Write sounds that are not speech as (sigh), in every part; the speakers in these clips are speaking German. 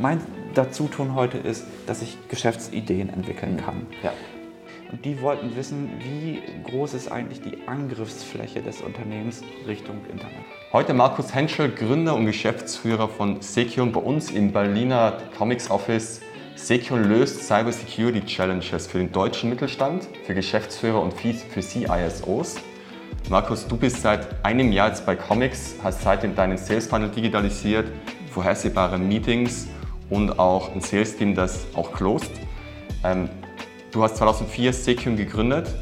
mein Dazutun heute ist, dass ich Geschäftsideen entwickeln kann. Ja. Und die wollten wissen, wie groß ist eigentlich die Angriffsfläche des Unternehmens Richtung Internet. Heute Markus Henschel, Gründer und Geschäftsführer von Sekion bei uns im Berliner Comics Office. Sekion löst Cybersecurity Challenges für den deutschen Mittelstand, für Geschäftsführer und für CISOs. Markus, du bist seit einem Jahr jetzt bei Comics, hast seitdem deinen Sales Funnel digitalisiert, vorhersehbare Meetings und auch ein Sales Team, das auch closed. Ähm, du hast 2004 Sekion gegründet,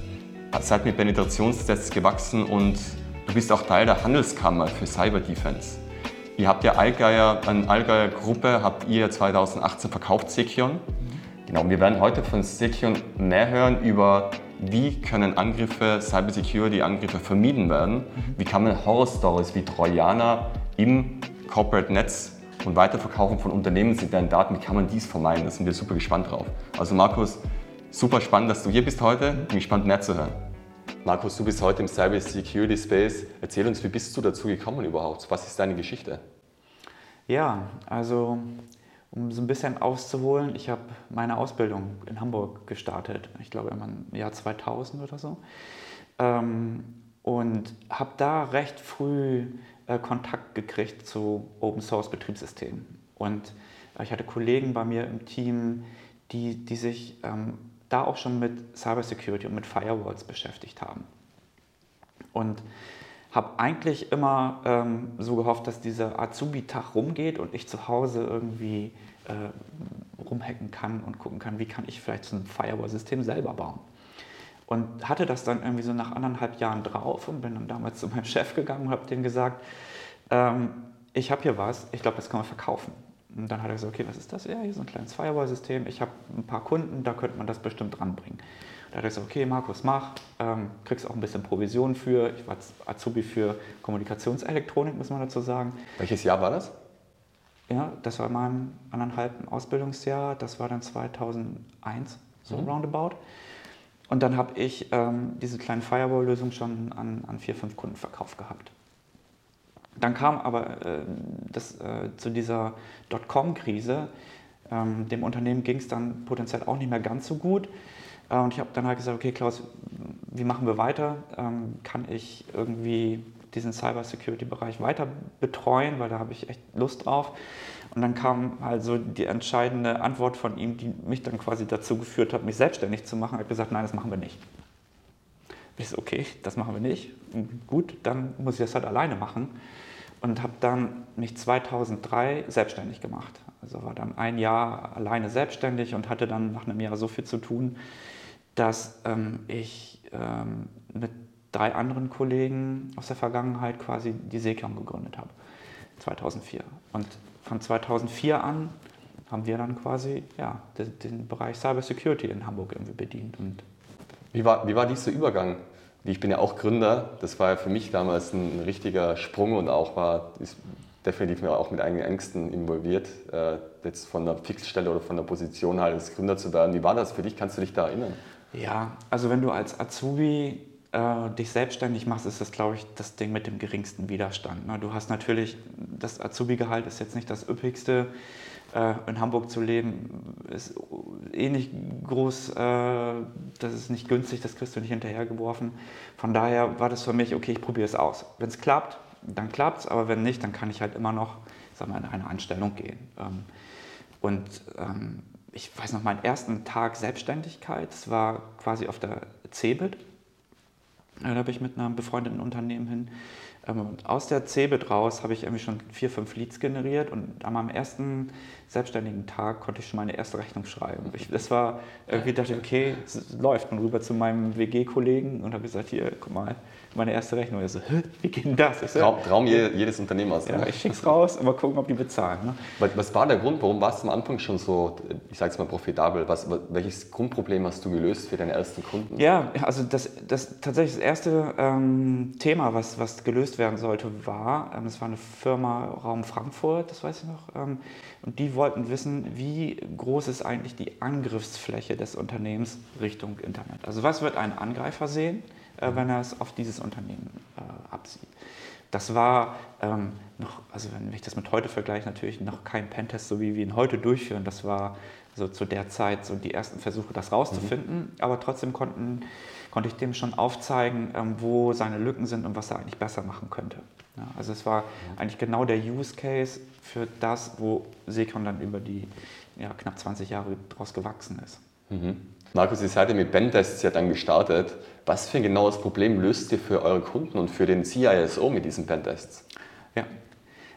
seid mit Penetrationstests gewachsen und du bist auch Teil der Handelskammer für Cyber Defense. Ihr habt ja Allgeier, eine Allgeier Gruppe, habt ihr 2018 verkauft, Sekion. Genau, wir werden heute von Sekion mehr hören über wie können Angriffe, Cybersecurity-Angriffe vermieden werden? Wie kann man Horror-Stories wie Trojaner im Corporate-Netz und Weiterverkaufen von Unternehmen mit deren Daten, wie kann man dies vermeiden? Da sind wir super gespannt drauf. Also Markus, super spannend, dass du hier bist heute. Bin gespannt, mehr zu hören. Markus, du bist heute im Cybersecurity Space. Erzähl uns, wie bist du dazu gekommen überhaupt? Was ist deine Geschichte? Ja, also um so ein bisschen auszuholen, ich habe meine Ausbildung in Hamburg gestartet, ich glaube im Jahr 2000 oder so. Ähm, und habe da recht früh äh, Kontakt gekriegt zu Open Source Betriebssystemen. Und äh, ich hatte Kollegen bei mir im Team, die, die sich ähm, da auch schon mit Cybersecurity und mit Firewalls beschäftigt haben. Und habe eigentlich immer ähm, so gehofft, dass dieser Azubi-Tag rumgeht und ich zu Hause irgendwie äh, rumhacken kann und gucken kann, wie kann ich vielleicht so ein Firewall-System selber bauen. Und hatte das dann irgendwie so nach anderthalb Jahren drauf und bin dann damals zu meinem Chef gegangen und habe dem gesagt, ähm, ich habe hier was, ich glaube, das kann man verkaufen. Und dann hat er gesagt, okay, was ist das? Ja, hier so ein kleines Firewall-System, ich habe ein paar Kunden, da könnte man das bestimmt dranbringen. Da hat er gesagt, okay, Markus, mach, ähm, kriegst auch ein bisschen Provision für. Ich war Azubi für Kommunikationselektronik, muss man dazu sagen. Welches Jahr war das? Ja, das war in meinem anderthalben Ausbildungsjahr. Das war dann 2001, so mhm. roundabout. Und dann habe ich ähm, diese kleine Firewall-Lösung schon an, an vier, fünf Kunden verkauft gehabt. Dann kam aber äh, das, äh, zu dieser Dotcom-Krise. Ähm, dem Unternehmen ging es dann potenziell auch nicht mehr ganz so gut. Äh, und ich habe dann halt gesagt, okay Klaus, wie machen wir weiter? Ähm, kann ich irgendwie diesen Cyber-Security-Bereich weiter betreuen, weil da habe ich echt Lust drauf. Und dann kam also die entscheidende Antwort von ihm, die mich dann quasi dazu geführt hat, mich selbstständig zu machen. Er hat gesagt, nein, das machen wir nicht. Ich so, okay, das machen wir nicht. Gut, dann muss ich das halt alleine machen. Und habe dann mich 2003 selbstständig gemacht. Also war dann ein Jahr alleine selbstständig und hatte dann nach einem Jahr so viel zu tun, dass ähm, ich ähm, mit drei anderen Kollegen aus der Vergangenheit quasi die Seekam gegründet habe, 2004. Und von 2004 an haben wir dann quasi ja, den, den Bereich Cyber Security in Hamburg irgendwie bedient. Und wie, war, wie war dieser Übergang? Ich bin ja auch Gründer, das war ja für mich damals ein, richtiger Sprung und auch war ist definitiv auch mit eigenen Ängsten involviert, äh, jetzt von der Fixstelle oder von der Position halt als Gründer zu werden. Wie war das für dich? Kannst du dich da erinnern? Ja, also wenn du als Azubi äh, dich selbstständig machst, ist das, glaube ich, das Ding mit dem geringsten Widerstand. Ne? Du hast natürlich, das Azubi-Gehalt ist jetzt nicht das üppigste. Äh, in Hamburg zu leben ist eh nicht groß, äh, das ist nicht günstig, das kriegst du nicht hinterhergeworfen. Von daher war das für mich, okay, ich probiere es aus. Wenn es klappt, dann klappt es, aber wenn nicht, dann kann ich halt immer noch sag mal, in eine Anstellung gehen. Ähm, und ähm, ich weiß noch, meinen ersten Tag Selbstständigkeit, das war quasi auf der CeBIT. Da habe ich mit einem befreundeten Unternehmen hin. Ähm, aus der CeBIT raus habe ich irgendwie schon vier, fünf Leads generiert und an meinem ersten selbstständigen Tag konnte ich schon meine erste Rechnung schreiben. Ich, das war irgendwie, dachte ich, okay, es läuft. Und rüber zu meinem WG-Kollegen und habe gesagt, hier, guck mal, meine erste Rechnung. Er so, wie geht denn das? Ich so, Traum, Traum jedes Unternehmers. Ja, ich schick's raus und mal gucken, ob die bezahlen. Ne? Was war der Grund, warum warst du am Anfang schon so, ich sag's mal, profitabel? Was, welches Grundproblem hast du gelöst für deine ersten Kunden? Ja, also das, das tatsächlich das erste ähm, Thema, was, was gelöst werden sollte, war, ähm, es war eine Firma Raum Frankfurt, das weiß ich noch, ähm, und die wollten wissen, wie groß ist eigentlich die Angriffsfläche des Unternehmens Richtung Internet. Also was wird ein Angreifer sehen? Äh, wenn er es auf dieses Unternehmen äh, absieht. Das war ähm, noch, also wenn ich das mit heute vergleiche, natürlich noch kein Pentest, so wie wir ihn heute durchführen. Das war so zu der Zeit so die ersten Versuche, das rauszufinden. Mhm. Aber trotzdem konnten, konnte ich dem schon aufzeigen, ähm, wo seine Lücken sind und was er eigentlich besser machen könnte. Ja, also es war mhm. eigentlich genau der Use Case für das, wo Seekon dann über die ja, knapp 20 Jahre daraus gewachsen ist. Mhm. Markus, ihr seid ja mit Pentests ja dann gestartet. Was für ein genaues Problem löst ihr für eure Kunden und für den CISO mit diesen Pentests? Ja,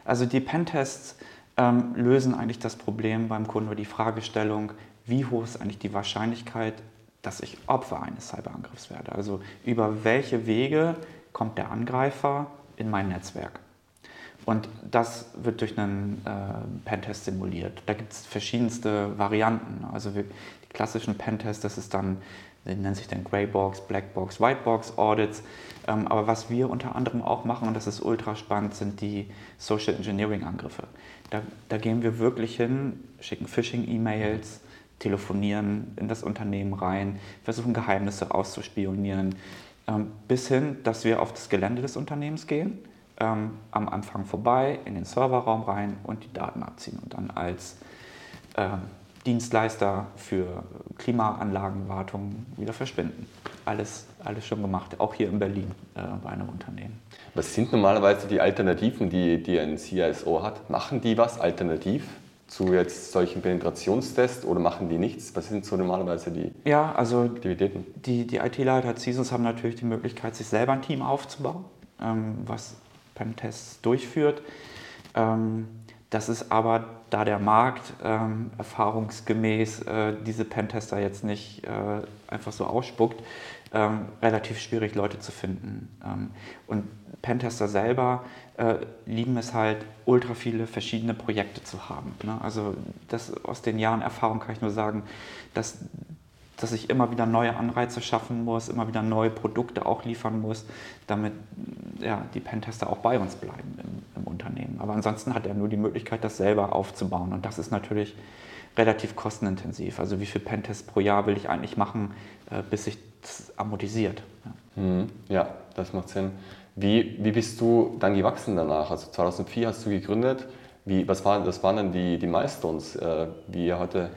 also die Pentests ähm, lösen eigentlich das Problem beim Kunden oder die Fragestellung, wie hoch ist eigentlich die Wahrscheinlichkeit, dass ich Opfer eines Cyberangriffs werde. Also über welche Wege kommt der Angreifer in mein Netzwerk. Und das wird durch einen äh, Pentest simuliert. Da gibt es verschiedenste Varianten. Also wir, die klassischen Pentests, das ist dann, nennen sich dann Greybox, Blackbox, Whitebox Audits. Ähm, aber was wir unter anderem auch machen, und das ist ultra spannend, sind die Social Engineering Angriffe. Da, da gehen wir wirklich hin, schicken Phishing-E-Mails, telefonieren in das Unternehmen rein, versuchen Geheimnisse auszuspionieren, ähm, bis hin, dass wir auf das Gelände des Unternehmens gehen, ähm, am Anfang vorbei, in den Serverraum rein und die Daten abziehen und dann als ähm, Dienstleister für Klimaanlagenwartung wieder verschwinden. Alles, alles schon gemacht, auch hier in Berlin äh, bei einem Unternehmen. Was sind normalerweise die Alternativen, die, die ein CISO hat? Machen die was alternativ? zu jetzt solchen Penetrationstests oder machen die nichts? Was sind so normalerweise die ja, also Aktivitäten? Die, die IT-Leiter CISOs haben natürlich die Möglichkeit, sich selber ein Team aufzubauen, ähm, was Pentests durchführt. Ähm, das ist aber, da der Markt ähm, erfahrungsgemäß äh, diese Pentester jetzt nicht äh, einfach so ausspuckt, ähm, relativ schwierig, Leute zu finden. Ähm, und Pentester selber äh, lieben es halt, ultra viele verschiedene Projekte zu haben. Ne? Also das, aus den Jahren Erfahrung kann ich nur sagen, dass, dass ich immer wieder neue Anreize schaffen muss, immer wieder neue Produkte auch liefern muss, damit ja, die Pentester auch bei uns bleiben im, im Unternehmen. Aber ansonsten hat er nur die Möglichkeit, das selber aufzubauen. Und das ist natürlich relativ kostenintensiv. Also wie viel Pentests pro Jahr will ich eigentlich machen, äh, bis sich das amortisiert. Ja. Mhm. ja, das macht Sinn. Wie, wie bist du dann gewachsen danach? Also 2004 hast du gegründet. Wie, was, war, was waren dann die, die Milestones, äh, wie ihr heute?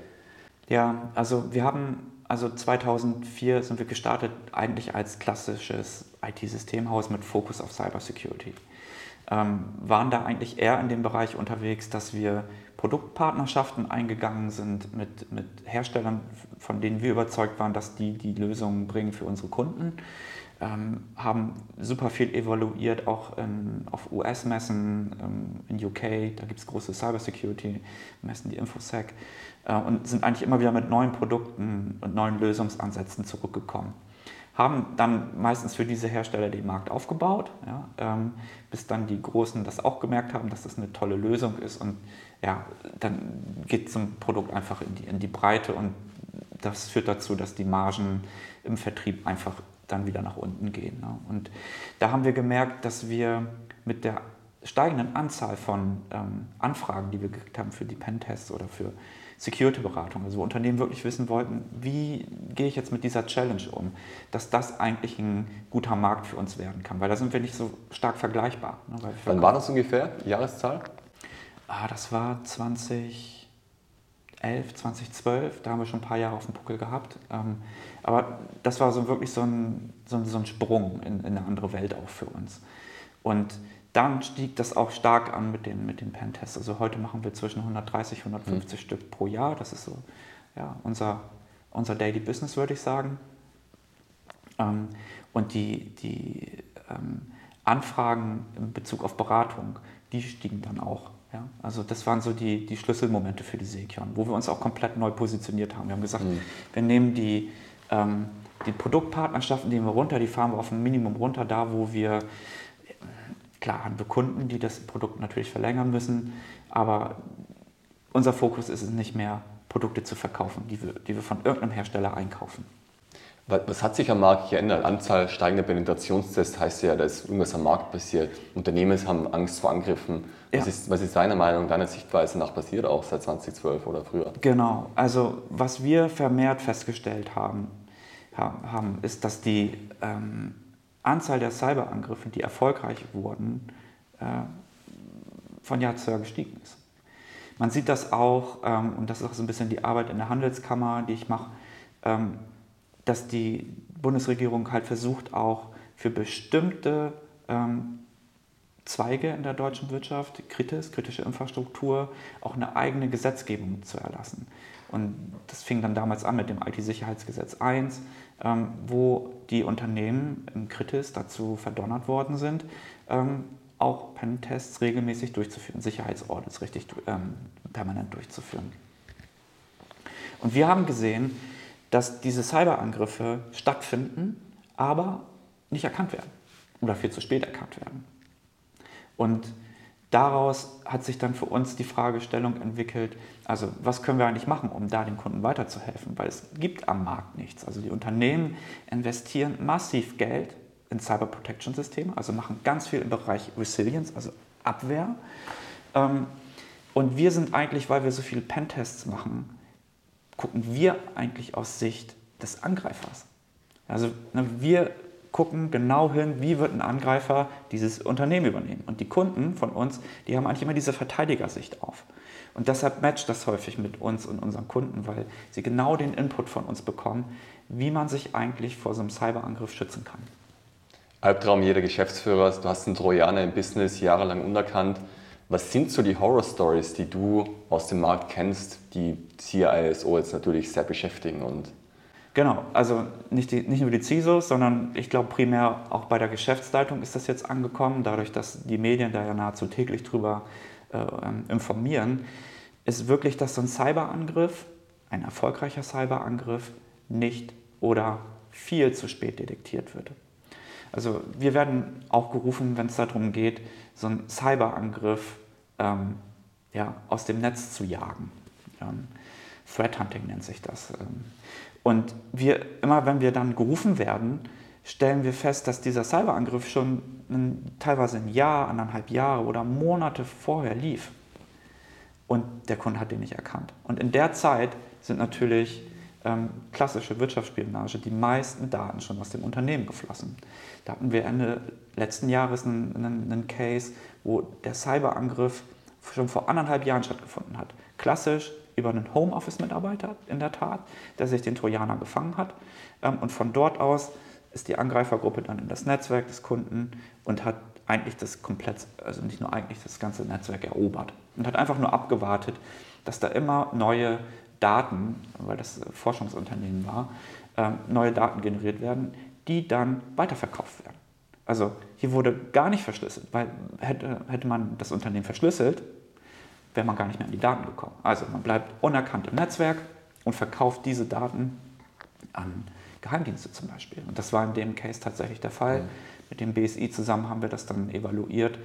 Ja, also wir haben, also 2004 sind wir gestartet eigentlich als klassisches IT-Systemhaus mit Fokus auf Cybersecurity. Ähm, waren da eigentlich eher in dem Bereich unterwegs, dass wir Produktpartnerschaften eingegangen sind mit, mit Herstellern, von denen wir überzeugt waren, dass die die Lösungen bringen für unsere Kunden ähm, haben super viel evaluiert, auch in, auf US-Messen ähm, in UK, da gibt es große Cybersecurity-Messen, die Infosec, äh, und sind eigentlich immer wieder mit neuen Produkten und neuen Lösungsansätzen zurückgekommen. Haben dann meistens für diese Hersteller den Markt aufgebaut, ja, ähm, bis dann die Großen das auch gemerkt haben, dass das eine tolle Lösung ist und ja, dann geht zum Produkt einfach in die, in die Breite und das führt dazu, dass die Margen im Vertrieb einfach dann wieder nach unten gehen. Ne? Und da haben wir gemerkt, dass wir mit der steigenden Anzahl von ähm, Anfragen, die wir gekriegt haben für die Pentests oder für Security-Beratung, also wo Unternehmen wirklich wissen wollten, wie gehe ich jetzt mit dieser Challenge um, dass das eigentlich ein guter Markt für uns werden kann, weil da sind wir nicht so stark vergleichbar. Ne? Wann war das ungefähr, Jahreszahl? Ah, das war 2011, 2012, da haben wir schon ein paar Jahre auf dem Puckel gehabt. Ähm, aber das war so wirklich so ein, so ein, so ein Sprung in, in, eine andere Welt auch für uns. Und dann stieg das auch stark an mit den, mit den Pentests. Also heute machen wir zwischen 130 und 150 mhm. Stück pro Jahr. Das ist so ja, unser, unser Daily Business, würde ich sagen. Ähm, und die, die ähm, Anfragen in Bezug auf Beratung, die stiegen dann auch. Ja? Also das waren so die, die Schlüsselmomente für die Sekion, wo wir uns auch komplett neu positioniert haben. Wir haben gesagt, mhm. wir nehmen die, ähm, die Produktpartnerschaften nehmen wir runter, die fahren wir auf ein Minimum runter, da wo wir, klar haben wir Kunden, die das Produkt natürlich verlängern müssen, aber unser Fokus ist es nicht mehr, Produkte zu verkaufen, die wir, die wir von irgendeinem Hersteller einkaufen. Was hat sich am Markt geändert? Anzahl steigender Penetrationstests heißt ja, da ist irgendwas am Markt passiert. Unternehmen haben Angst vor Angriffen. Was, ja. ist, was ist deine Meinung, deine Sichtweise nach passiert auch seit 2012 oder früher? Genau, also was wir vermehrt festgestellt haben, haben ist, dass die ähm, Anzahl der Cyberangriffe, die erfolgreich wurden, äh, von Jahr zu Jahr gestiegen ist. Man sieht das auch, ähm, und das ist auch so ein bisschen die Arbeit in der Handelskammer, die ich mache, ähm, dass die Bundesregierung halt versucht, auch für bestimmte ähm, Zweige in der deutschen Wirtschaft, Kritis, kritische Infrastruktur, auch eine eigene Gesetzgebung zu erlassen. Und das fing dann damals an mit dem IT-Sicherheitsgesetz 1, ähm, wo die Unternehmen im Kritis dazu verdonnert worden sind, ähm, auch Pentests regelmäßig durchzuführen, Sicherheitsaudits richtig ähm, permanent durchzuführen. Und wir haben gesehen, dass diese Cyberangriffe stattfinden, aber nicht erkannt werden oder viel zu spät erkannt werden. Und daraus hat sich dann für uns die Fragestellung entwickelt, also was können wir eigentlich machen, um da den Kunden weiterzuhelfen, weil es gibt am Markt nichts. Also die Unternehmen investieren massiv Geld in Cyber Protection Systeme, also machen ganz viel im Bereich Resilience, also Abwehr. Ähm, und wir sind eigentlich, weil wir so viele Pentests machen, gucken wir eigentlich aus Sicht des Angreifers. Also ne, wir gucken genau hin, wie wird ein Angreifer dieses Unternehmen übernehmen. Und die Kunden von uns, die haben eigentlich immer diese Verteidigersicht auf. Und deshalb matcht das häufig mit uns und unseren Kunden, weil sie genau den Input von uns bekommen, wie man sich eigentlich vor so einem Cyberangriff schützen kann. Albtraum jeder Geschäftsführer, du hast einen Trojaner im Business jahrelang unerkannt. Was sind so die Horror-Stories, die du aus dem Markt kennst, die CISO jetzt natürlich sehr beschäftigen und Genau, also nicht, die, nicht nur die CISOs, sondern ich glaube primär auch bei der Geschäftsleitung ist das jetzt angekommen, dadurch, dass die Medien da ja nahezu täglich drüber äh, ähm, informieren, ist wirklich, dass so ein Cyberangriff, ein erfolgreicher Cyberangriff, nicht oder viel zu spät detektiert wird. Also wir werden auch gerufen, wenn es darum geht, so einen Cyberangriff ähm, ja, aus dem Netz zu jagen. Ähm, Threat Hunting nennt sich das. Ähm, und wir, immer wenn wir dann gerufen werden, stellen wir fest, dass dieser Cyberangriff schon ein, teilweise ein Jahr, anderthalb Jahre oder Monate vorher lief. Und der Kunde hat den nicht erkannt. Und in der Zeit sind natürlich ähm, klassische Wirtschaftsspionage die meisten Daten schon aus dem Unternehmen geflossen. Da hatten wir Ende letzten Jahres einen, einen, einen Case, wo der Cyberangriff schon vor anderthalb Jahren stattgefunden hat. Klassisch über einen Homeoffice-Mitarbeiter in der Tat, der sich den Trojaner gefangen hat. Ähm, und von dort aus ist die Angreifergruppe dann in das Netzwerk des Kunden und hat eigentlich das komplett, also nicht nur eigentlich das ganze Netzwerk erobert und hat einfach nur abgewartet, dass da immer neue Daten, weil das Forschungsunternehmen war, ähm, neue Daten generiert werden, die dann weiterverkauft werden. Also hier wurde gar nicht verschlüsselt, weil hätte, hätte man das Unternehmen verschlüsselt, wäre man gar nicht mehr an die Daten gekommen. Also man bleibt unerkannt im Netzwerk und verkauft diese Daten an Geheimdienste zum Beispiel. Und das war in dem Case tatsächlich der Fall. Mhm. Mit dem BSI zusammen haben wir das dann evaluiert.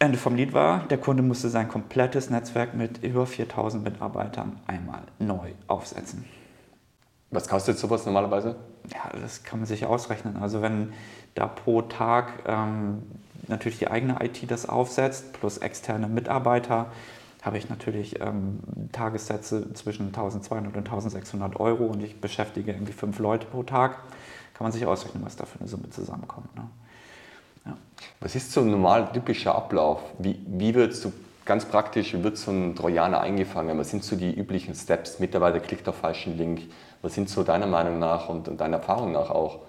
Ende vom Lied war, der Kunde musste sein komplettes Netzwerk mit über 4000 Mitarbeitern einmal neu aufsetzen. Was kostet sowas normalerweise? Ja, das kann man sich ausrechnen. Also wenn da pro Tag ähm, natürlich die eigene IT das aufsetzt, plus externe Mitarbeiter, habe ich natürlich ähm, Tagessätze zwischen 1200 und 1600 Euro und ich beschäftige irgendwie fünf Leute pro Tag. Kann man sich ausrechnen, was da für eine Summe zusammenkommt. Ne? Ja. Was ist so ein normal typischer Ablauf? Wie, wie wird so ganz praktisch, wie wird so ein Trojaner eingefangen? Was sind so die üblichen Steps? Mitarbeiter klickt auf falschen Link. Was sind so deiner Meinung nach und deiner Erfahrung nach auch?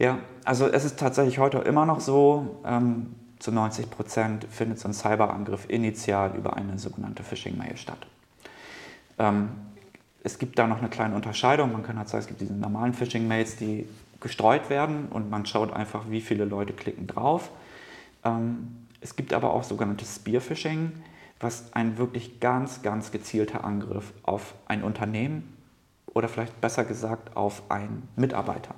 Ja, also es ist tatsächlich heute immer noch so, ähm, zu 90 Prozent findet so ein Cyberangriff initial über eine sogenannte Phishing-Mail statt. Ähm, es gibt da noch eine kleine Unterscheidung. Man kann halt sagen, es gibt diese normalen Phishing-Mails, die gestreut werden und man schaut einfach, wie viele Leute klicken drauf. Ähm, es gibt aber auch sogenanntes Spear-Phishing, was ein wirklich ganz, ganz gezielter Angriff auf ein Unternehmen oder vielleicht besser gesagt auf einen Mitarbeiter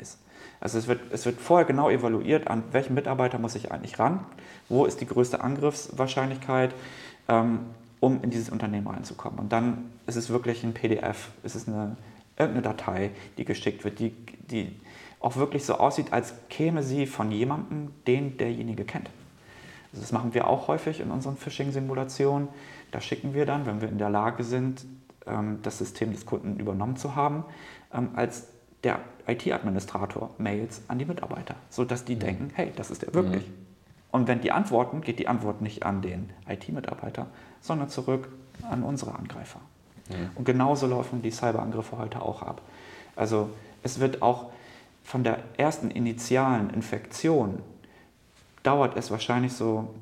ist. Also es wird, es wird vorher genau evaluiert, an welchen Mitarbeiter muss ich eigentlich ran, wo ist die größte Angriffswahrscheinlichkeit, ähm, um in dieses Unternehmen reinzukommen. Und dann ist es wirklich ein PDF, ist es eine, irgendeine Datei, die geschickt wird, die, die auch wirklich so aussieht, als käme sie von jemandem, den derjenige kennt. Also das machen wir auch häufig in unseren Phishing-Simulationen. Da schicken wir dann, wenn wir in der Lage sind, ähm, das System des Kunden übernommen zu haben, als der IT-Administrator Mails an die Mitarbeiter, sodass die mhm. denken, hey, das ist der wirklich. Mhm. Und wenn die antworten, geht die Antwort nicht an den IT-Mitarbeiter, sondern zurück an unsere Angreifer. Mhm. Und genauso laufen die Cyberangriffe heute auch ab. Also es wird auch von der ersten initialen Infektion dauert es wahrscheinlich so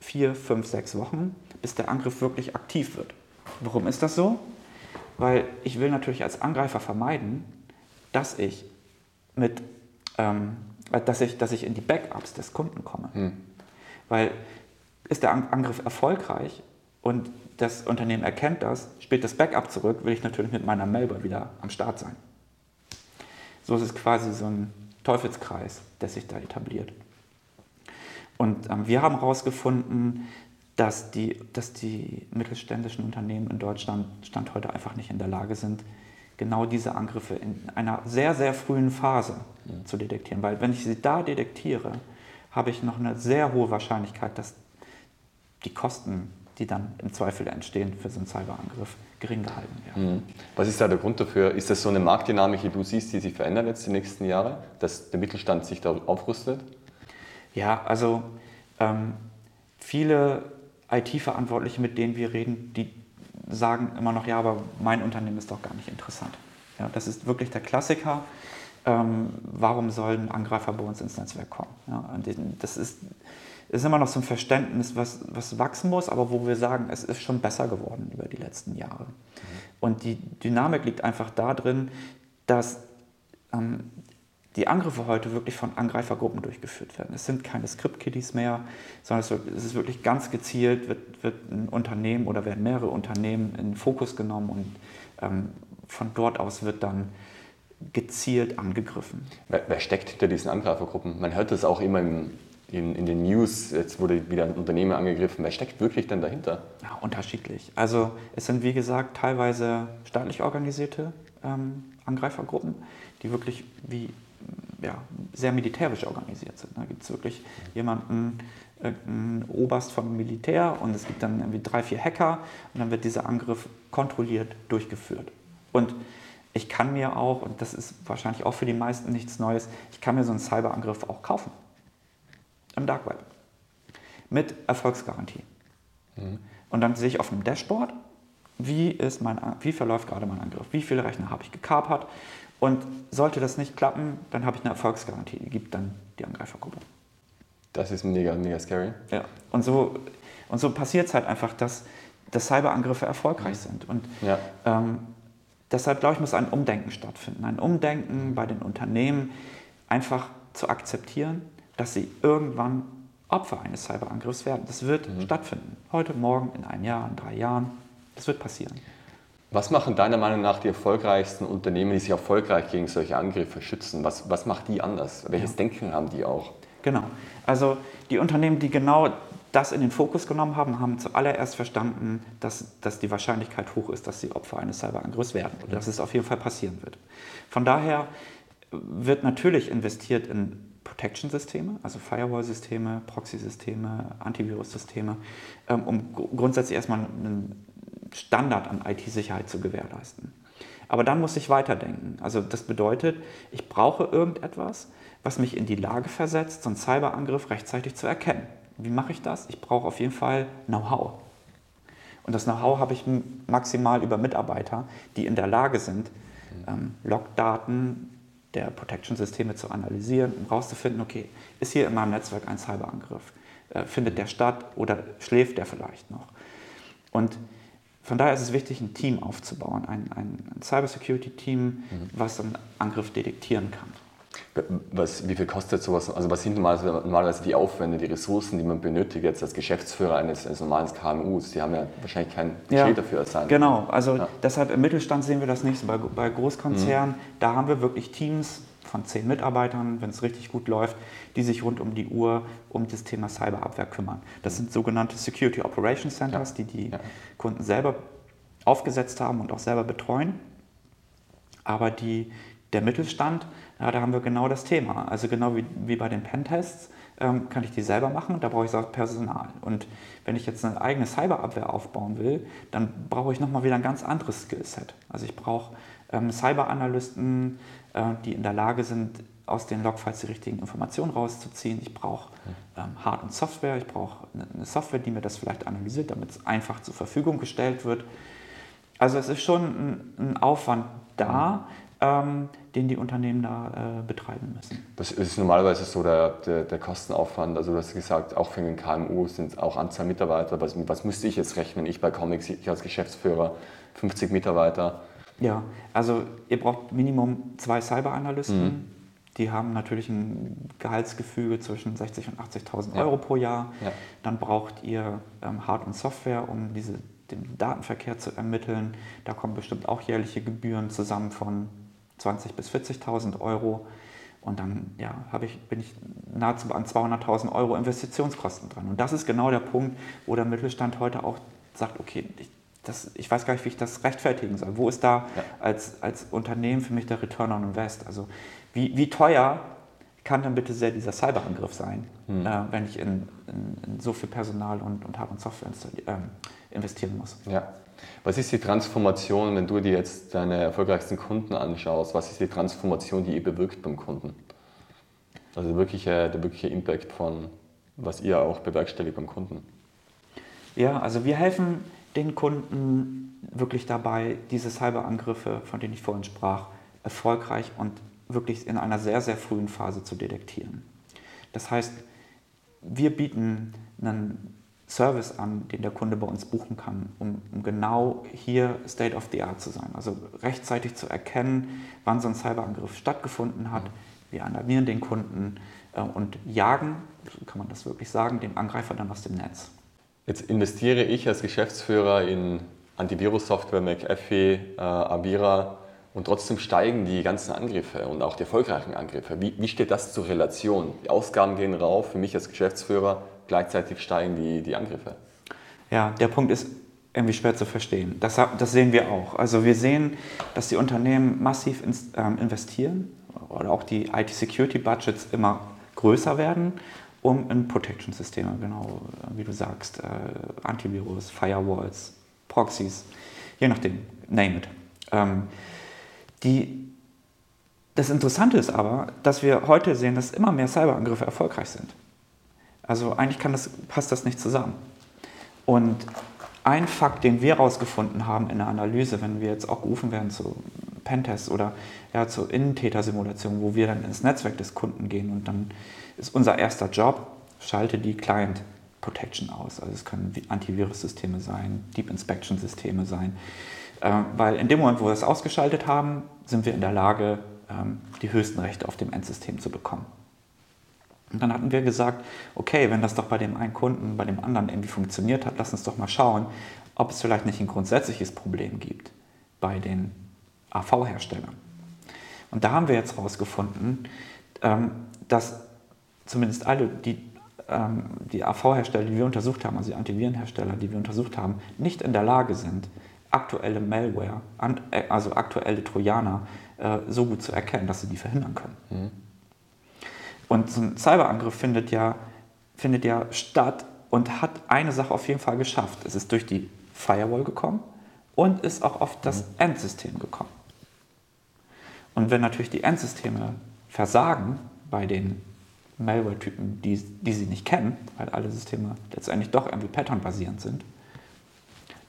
vier, fünf, sechs Wochen, bis der Angriff wirklich aktiv wird. Warum ist das so? Weil ich will natürlich als Angreifer vermeiden, dass ich mit, ähm, dass ich, dass ich in die Backups des Kunden komme. Hm. Weil ist der Angriff erfolgreich und das Unternehmen erkennt das, spielt das Backup zurück, will ich natürlich mit meiner Malware wieder am Start sein. So ist es quasi so ein Teufelskreis, der sich da etabliert. Und ähm, wir haben herausgefunden, dass die, dass die mittelständischen Unternehmen in Deutschland Stand heute einfach nicht in der Lage sind, genau diese Angriffe in einer sehr, sehr frühen Phase mhm. zu detektieren. Weil wenn ich sie da detektiere, habe ich noch eine sehr hohe Wahrscheinlichkeit, dass die Kosten, die dann im Zweifel entstehen für so einen Cyberangriff, gering gehalten werden. Mhm. Was ist da der Grund dafür? Ist das so eine Marktdynamik, die du siehst, die sich verändert jetzt die nächsten Jahre, dass der Mittelstand sich da aufrüstet? Ja, also ähm, viele IT-Verantwortliche, mit denen wir reden, die sagen immer noch, ja, aber mein Unternehmen ist doch gar nicht interessant. Ja, das ist wirklich der Klassiker. Ähm, warum soll ein Angreifer bei uns ins Netzwerk kommen? Ja, das ist, ist immer noch so ein Verständnis, was, was wachsen muss, aber wo wir sagen, es ist schon besser geworden über die letzten Jahre. Mhm. Und die Dynamik liegt einfach darin, dass ähm, die Angriffe heute wirklich von Angreifergruppen durchgeführt werden. Es sind keine Script-Kiddies mehr, sondern es ist wirklich ganz gezielt, wird, wird ein Unternehmen oder werden mehrere Unternehmen in den Fokus genommen und ähm, von dort aus wird dann gezielt angegriffen. Wer, wer, steckt hinter diesen Angreifergruppen? Man hört das auch immer im, in, in, den News, jetzt wurde wieder ein Unternehmen angegriffen. Wer steckt wirklich denn dahinter? Ja, unterschiedlich. Also es sind wie gesagt teilweise staatlich organisierte ähm, Angreifergruppen, die wirklich wie ja, sehr militärisch organisiert sind. Da gibt es wirklich jemanden, einen Oberst vom Militär und es gibt dann irgendwie drei, vier Hacker und dann wird dieser Angriff kontrolliert durchgeführt. Und ich kann mir auch, und das ist wahrscheinlich auch für die meisten nichts Neues, ich kann mir so einen Cyberangriff auch kaufen. Im Dark Web. Mit Erfolgsgarantie. Mhm. Und dann sehe ich auf einem Dashboard, wie, ist mein, wie verläuft gerade mein Angriff, wie viele Rechner habe ich gekapert und sollte das nicht klappen, dann habe ich eine Erfolgsgarantie, die gibt dann die Angreifergruppe. Das ist mega, mega scary. Ja, und so, und so passiert es halt einfach, dass, dass Cyberangriffe erfolgreich mhm. sind. Und ja. ähm, deshalb, glaube ich, muss ein Umdenken stattfinden. Ein Umdenken bei den Unternehmen, einfach zu akzeptieren, dass sie irgendwann Opfer eines Cyberangriffs werden. Das wird mhm. stattfinden. Heute, morgen, in einem Jahr, in drei Jahren. Das wird passieren. Was machen deiner Meinung nach die erfolgreichsten Unternehmen, die sich erfolgreich gegen solche Angriffe schützen? Was, was macht die anders? Welches ja. Denken haben die auch? Genau. Also die Unternehmen, die genau das in den Fokus genommen haben, haben zuallererst verstanden, dass, dass die Wahrscheinlichkeit hoch ist, dass sie Opfer eines Cyberangriffs werden oder dass es auf jeden Fall passieren wird. Von daher wird natürlich investiert in Protection-Systeme, also Firewall-Systeme, Proxy-Systeme, Antivirus-Systeme, ähm, um grundsätzlich erstmal einen Standard an IT-Sicherheit zu gewährleisten. Aber dann muss ich weiterdenken. Also das bedeutet, ich brauche irgendetwas, was mich in die Lage versetzt, so einen Cyberangriff rechtzeitig zu erkennen. Wie mache ich das? Ich brauche auf jeden Fall Know-how. Und das Know-how habe ich maximal über Mitarbeiter, die in der Lage sind, ähm, Logdaten der Protection-Systeme zu analysieren, um herauszufinden, okay, ist hier in meinem Netzwerk ein Cyberangriff? Äh, findet der statt oder schläft der vielleicht noch? Und von daher ist es wichtig, ein Team aufzubauen, ein, ein, ein Cybersecurity-Team, mhm. was einen Angriff detektieren kann. Was, wie viel kostet sowas? Also was sind normalerweise die Aufwände, die Ressourcen, die man benötigt jetzt als Geschäftsführer eines, eines normalen KMUs? Die haben ja wahrscheinlich kein Budget ja, dafür als. Genau, also ja. deshalb im Mittelstand sehen wir das nicht. Bei, bei Großkonzernen, mhm. da haben wir wirklich Teams von zehn Mitarbeitern, wenn es richtig gut läuft, die sich rund um die Uhr um das Thema Cyberabwehr kümmern. Das sind sogenannte Security Operations Centers, die die. Kunden selber aufgesetzt haben und auch selber betreuen. Aber die, der Mittelstand, ja, da haben wir genau das Thema. Also genau wie, wie bei den Pentests ähm, kann ich die selber machen, da brauche ich auch Personal. Und wenn ich jetzt eine eigene Cyberabwehr aufbauen will, dann brauche ich nochmal wieder ein ganz anderes Skillset. Also ich brauche ähm, Cyberanalysten, äh, die in der Lage sind, aus den Logfiles die richtigen Informationen rauszuziehen. Ich brauche ähm, Hard- und Software. Ich brauche eine Software, die mir das vielleicht analysiert, damit es einfach zur Verfügung gestellt wird. Also es ist schon ein, ein Aufwand da, ähm, den die Unternehmen da äh, betreiben müssen. Das ist normalerweise so der, der, der, Kostenaufwand. Also du hast gesagt, auch für den KMU sind auch Anzahl Mitarbeiter. Was, was müsste ich jetzt rechnen? Ich bei Comics, ich als Geschäftsführer, 50 Mitarbeiter. Ja, also ihr braucht Minimum zwei Cyberanalysten. Mhm. Die haben natürlich ein Gehaltsgefüge zwischen 60.000 und 80.000 ja. Euro pro Jahr. Ja. Dann braucht ihr ähm, Hard- und Software, um diese, den Datenverkehr zu ermitteln. Da kommen bestimmt auch jährliche Gebühren zusammen von 20.000 bis 40.000 Euro. Und dann ja, ich, bin ich nahezu an 200.000 Euro Investitionskosten dran. Und das ist genau der Punkt, wo der Mittelstand heute auch sagt, okay, ich, das, ich weiß gar nicht, wie ich das rechtfertigen soll. Wo ist da ja. als, als Unternehmen für mich der Return on Invest? Also wie, wie teuer kann dann bitte sehr dieser Cyberangriff sein, hm. äh, wenn ich in, in, in, so viel Personal und, und Hard- und Software äh, investieren muss? Ja. Was ist die Transformation, wenn du dir jetzt deine erfolgreichsten Kunden anschaust? Was ist die Transformation, die ihr bewirkt beim Kunden? Also wirkliche, der wirkliche Impact von, was ihr auch bewerkstelligt beim Kunden. Ja, also wir helfen den Kunden wirklich dabei, diese Cyberangriffe, von denen ich vorhin sprach, erfolgreich und wirklich in einer sehr, sehr frühen Phase zu detektieren. Das heißt, wir bieten einen Service an, den der Kunde bei uns buchen kann, um, um, genau hier State of the Art zu sein. Also rechtzeitig zu erkennen, wann so ein Cyberangriff stattgefunden hat. Wir alarmieren den Kunden äh, und jagen, kann man das wirklich sagen, den Angreifer dann aus dem Netz. Jetzt investiere ich als Geschäftsführer in Antivirus-Software, McAfee, äh, Avira und trotzdem steigen die ganzen Angriffe und auch die erfolgreichen Angriffe. Wie, wie steht das zur Relation? Die Ausgaben gehen rauf, für mich als Geschäftsführer, gleichzeitig steigen die, die Angriffe. Ja, der Punkt ist irgendwie schwer zu verstehen. Das, das sehen wir auch. Also wir sehen, dass die Unternehmen massiv in, ähm, investieren oder auch die IT-Security-Budgets immer größer werden, um in Protection-Systeme, genau wie du sagst, äh, Antivirus, Firewalls, Proxys, je nachdem, name it. Ähm, die, das Interessante ist aber, dass wir heute sehen, dass immer mehr Cyberangriffe erfolgreich sind. Also eigentlich das, passt das nicht zusammen. Und ein Fakt, den wir herausgefunden haben in der Analyse, wenn wir jetzt auch gerufen werden zu Pentests oder ja, zur Innentätersimulation, wo wir dann ins Netzwerk des Kunden gehen und dann ist unser erster Job, schalte die Client Protection aus. Also es können Antivirus-Systeme sein, Deep Inspection-Systeme sein. Ähm, weil in dem Moment, wo wir es ausgeschaltet haben, sind wir in der Lage, ähm, die höchsten Rechte auf dem Endsystem zu bekommen. Und dann hatten wir gesagt, okay, wenn das doch bei dem einen Kunden, bei dem anderen irgendwie funktioniert hat, lass uns doch mal schauen, ob es vielleicht nicht ein grundsätzliches Problem gibt bei den AV-Herstellern. Und da haben wir jetzt herausgefunden, ähm, dass zumindest alle die, ähm, die AV-Hersteller, die wir untersucht haben, also die Antivirenhersteller, die wir untersucht haben, nicht in der Lage sind, aktuelle Malware, äh, also aktuelle Trojaner, äh, so gut zu erkennen, dass sie die verhindern können. Mhm. Und so ein Cyberangriff findet ja, findet ja statt und hat eine Sache auf jeden Fall geschafft. Es ist durch die Firewall gekommen und ist auch auf das mhm. Endsystem gekommen. Und wenn natürlich die Endsysteme versagen bei den Malware-Typen, die, die sie nicht kennen, weil alle Systeme letztendlich doch irgendwie patternbasierend sind,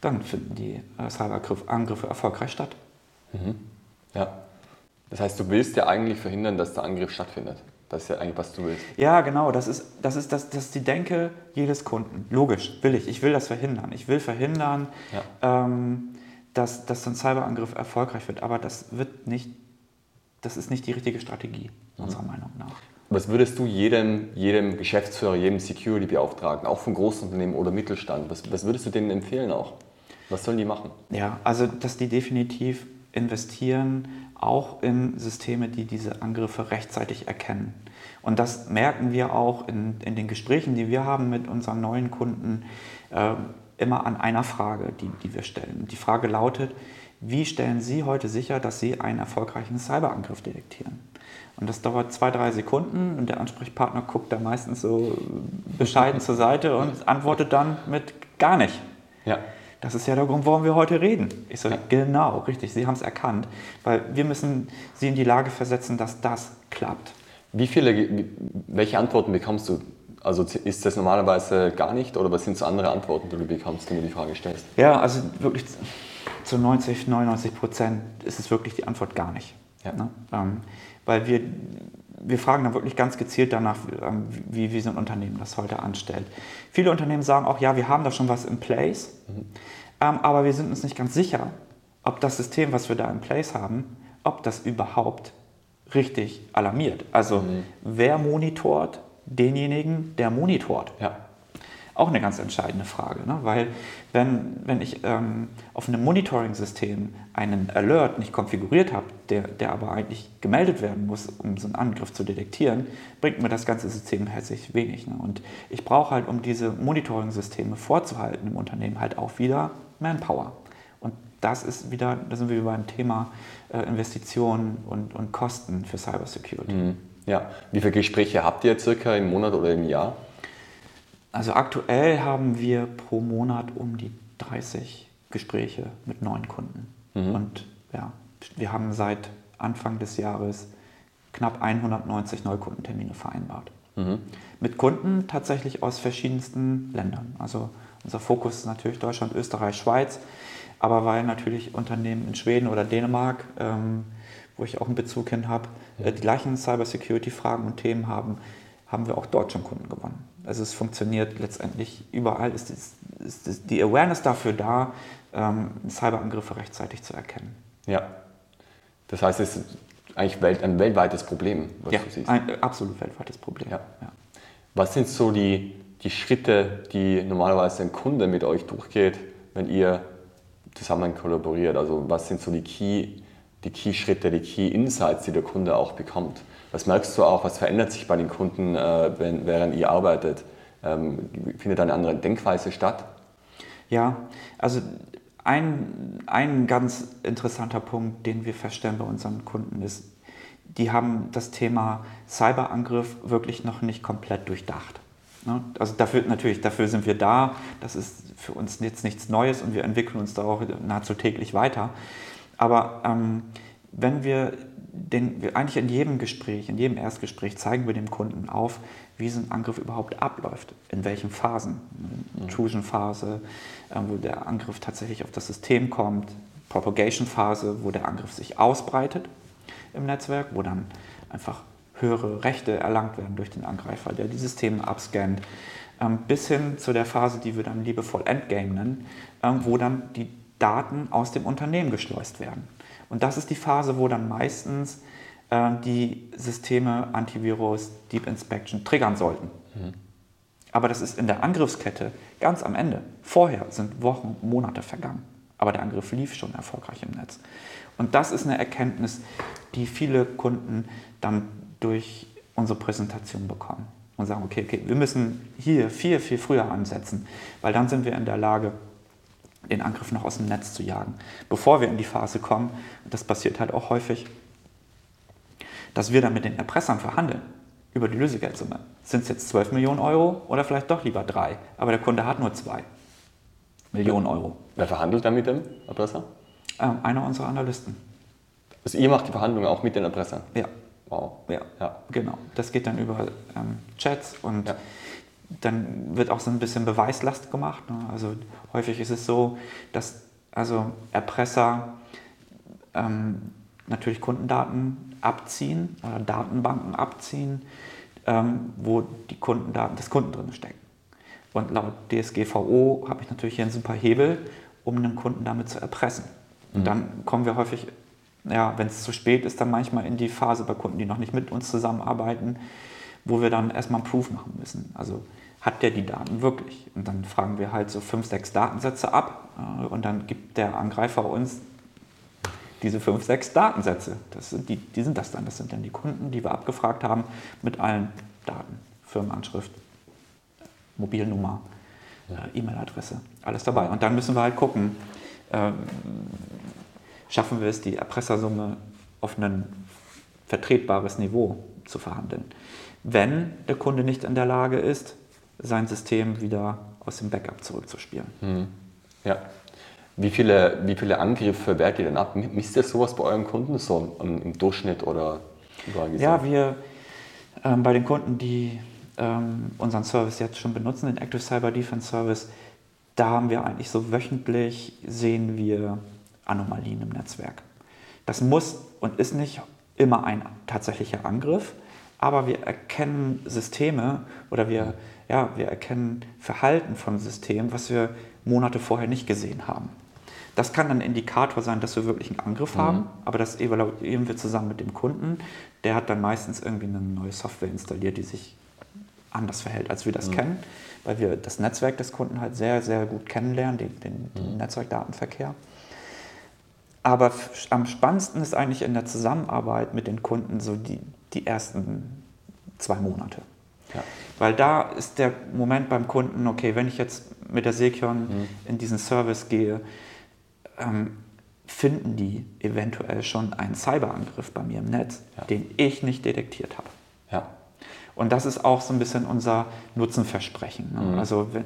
dann finden die äh, Cyberangriffe erfolgreich statt. Mhm. Ja. Das heißt, du willst ja eigentlich verhindern, dass der Angriff stattfindet. Das ist ja eigentlich, was du willst. Ja, genau. Das ist, das ist, das, das ist die Denke jedes Kunden. Logisch, will ich. Ich will das verhindern. Ich will verhindern, ja. ähm, dass, dass so ein Cyberangriff erfolgreich wird. Aber das wird nicht, das ist nicht die richtige Strategie, mhm. unserer Meinung nach. Was würdest du jedem, jedem Geschäftsführer, jedem Security-Beauftragten, auch von Großunternehmen oder Mittelstand, was, was würdest du denen empfehlen auch? Was sollen die machen? Ja, also dass die definitiv investieren, auch in Systeme, die diese Angriffe rechtzeitig erkennen. Und das merken wir auch in, in den Gesprächen, die wir haben mit unseren neuen Kunden. Äh, immer an einer Frage, die, die wir stellen. Die Frage lautet, wie stellen Sie heute sicher, dass Sie einen erfolgreichen Cyberangriff detektieren? Und das dauert zwei, drei Sekunden und der Ansprechpartner guckt da meistens so bescheiden zur Seite und antwortet dann mit gar nicht. Ja. Das ist ja der Grund, warum wir heute reden. Ich sage, ja. genau, richtig, Sie haben es erkannt, weil wir müssen Sie in die Lage versetzen, dass das klappt. Wie viele, welche Antworten bekommst du? Also ist das normalerweise gar nicht oder was sind so andere Antworten, die du bekommst, wenn du die Frage stellst? Ja, also wirklich zu 90, 99 Prozent ist es wirklich die Antwort gar nicht. Ja. Ne? Ähm, weil wir, wir fragen dann wirklich ganz gezielt danach, ähm, wie, wie so ein Unternehmen das heute anstellt. Viele Unternehmen sagen auch, ja, wir haben da schon was in place, mhm. ähm, aber wir sind uns nicht ganz sicher, ob das System, was wir da in place haben, ob das überhaupt richtig alarmiert. Also mhm. wer monitort denjenigen, der monitort? Ja. Auch eine ganz entscheidende Frage, ne? weil wenn, wenn ich ähm, auf einem Monitoring-System einen Alert nicht konfiguriert habe, der, der aber eigentlich gemeldet werden muss, um so einen Angriff zu detektieren, bringt mir das ganze System herzlich wenig. Ne? Und ich brauche halt, um diese Monitoring-Systeme vorzuhalten im Unternehmen, halt auch wieder Manpower. Und das ist wieder, da sind wir wieder beim Thema äh, Investitionen und, und Kosten für Cybersecurity. Mhm. Ja, wie viele Gespräche habt ihr circa im Monat oder im Jahr? Also aktuell haben wir pro Monat um die 30 Gespräche mit neuen Kunden. Mhm. Und ja, wir haben seit Anfang des Jahres knapp 190 Neukundentermine vereinbart. Mhm. Mit Kunden tatsächlich aus verschiedensten Ländern. Also unser Fokus ist natürlich Deutschland, Österreich, Schweiz. Aber weil natürlich Unternehmen in Schweden oder Dänemark, ähm, wo ich auch einen Bezug hin habe, äh, die gleichen Cybersecurity-Fragen und Themen haben, haben wir auch dort schon Kunden gewonnen. Also es funktioniert letztendlich überall, ist, die, ist die Awareness dafür da, ähm, Cyberangriffe rechtzeitig zu erkennen. Ja. Das heißt, es ist eigentlich ein weltweites Problem, was ja, du siehst. Ein absolut weltweites Problem. Ja. ja. Was sind so die, die Schritte, die normalerweise ein Kunde mit euch durchgeht, wenn ihr zusammen kollaboriert? Also was sind so die Key, die Key-Schritte, die Key-Insights, die der Kunde auch bekommt? Was merkst du auch, was verändert sich bei den Kunden, äh, wenn, während ihr arbeitet? Ähm, findet eine andere Denkweise statt? Ja, also ein, ein ganz interessanter Punkt, den wir feststellen bei unseren Kunden ist, die haben das Thema Cyberangriff wirklich noch nicht komplett durchdacht. Ne? Also dafür, natürlich, dafür sind wir da. Das ist für uns jetzt nichts Neues und wir entwickeln uns da auch nahezu täglich weiter. Aber ähm, wenn wir den, eigentlich in jedem Gespräch, in jedem Erstgespräch zeigen wir dem Kunden auf, wie so ein Angriff überhaupt abläuft, in welchen Phasen. Intrusion-Phase, äh, wo der Angriff tatsächlich auf das System kommt, Propagation-Phase, wo der Angriff sich ausbreitet im Netzwerk, wo dann einfach höhere Rechte erlangt werden durch den Angreifer, der die Systeme abscannt, ähm, bis hin zu der Phase, die wir dann liebevoll Endgame nennen, ähm, wo dann die Daten aus dem Unternehmen geschleust werden. Und das ist die Phase, wo dann meistens äh, die Systeme Antivirus, Deep Inspection triggern sollten. Mhm. Aber das ist in der Angriffskette ganz am Ende. Vorher sind Wochen, Monate vergangen. Aber der Angriff lief schon erfolgreich im Netz. Und das ist eine Erkenntnis, die viele Kunden dann durch unsere Präsentation bekommen und sagen, okay, okay, wir müssen hier viel, viel früher ansetzen, weil dann sind wir in der Lage, den Angriff noch aus dem Netz zu jagen. Bevor wir in die Phase kommen, das passiert halt auch häufig, dass wir dann mit den Erpressern verhandeln über die Lösegeldsumme. Sind es jetzt 12 Millionen Euro oder vielleicht doch lieber drei? Aber der Kunde hat nur zwei Millionen Euro. Wer verhandelt dann mit dem Erpresser? Ähm, einer unserer Analysten. Also ihr macht die Verhandlungen auch mit den Erpressern? Ja. Wow. Ja, ja. genau. Das geht dann über ähm, Chats und ja dann wird auch so ein bisschen Beweislast gemacht. Ne? Also häufig ist es so, dass also Erpresser ähm, natürlich Kundendaten abziehen oder Datenbanken abziehen, ähm, wo die Kundendaten des Kunden drin stecken. Und laut DSGVO habe ich natürlich hier einen super Hebel, um einen Kunden damit zu erpressen. Und mhm. dann kommen wir häufig, ja, wenn es zu spät ist, dann manchmal in die Phase bei Kunden, die noch nicht mit uns zusammenarbeiten, wo wir dann erstmal einen Proof machen müssen. Also hat der die Daten wirklich? Und dann fragen wir halt so fünf, sechs Datensätze ab äh, und dann gibt der Angreifer uns diese fünf, sechs Datensätze. Das sind die, die sind das dann. Das sind dann die Kunden, die wir abgefragt haben mit allen Daten. Firmenanschrift, Mobilnummer, äh, E-Mail-Adresse, alles dabei. Und dann müssen wir halt gucken, ähm, schaffen wir es, die Erpressersumme auf ein vertretbares Niveau zu verhandeln. Wenn der Kunde nicht in der Lage ist, sein System wieder aus dem Backup zurückzuspielen. Mhm. Ja. Wie viele, wie viele Angriffe werkt ihr denn ab? Misst ihr sowas bei euren Kunden so im Durchschnitt oder überall gesagt? Ja, wir ähm, bei den Kunden, die ähm, unseren Service jetzt schon benutzen, den Active Cyber Defense Service, da haben wir eigentlich so wöchentlich sehen wir Anomalien im Netzwerk. Das muss und ist nicht immer ein tatsächlicher Angriff, aber wir erkennen Systeme oder wir, ja, wir erkennen Verhalten von Systemen, was wir Monate vorher nicht gesehen haben. Das kann ein Indikator sein, dass wir wirklich einen Angriff mhm. haben, aber das evaluieren wir zusammen mit dem Kunden. Der hat dann meistens irgendwie eine neue Software installiert, die sich anders verhält, als wir das mhm. kennen, weil wir das Netzwerk des Kunden halt sehr, sehr gut kennenlernen, den, den, den mhm. Netzwerkdatenverkehr. Aber am spannendsten ist eigentlich in der Zusammenarbeit mit den Kunden so die, die ersten zwei Monate. Ja. Weil da ist der Moment beim Kunden, okay, wenn ich jetzt mit der Sekion mhm. in diesen Service gehe, ähm, finden die eventuell schon einen Cyberangriff bei mir im Netz, ja. den ich nicht detektiert habe. Ja. Und das ist auch so ein bisschen unser Nutzenversprechen. Ne? Mhm. Also wenn,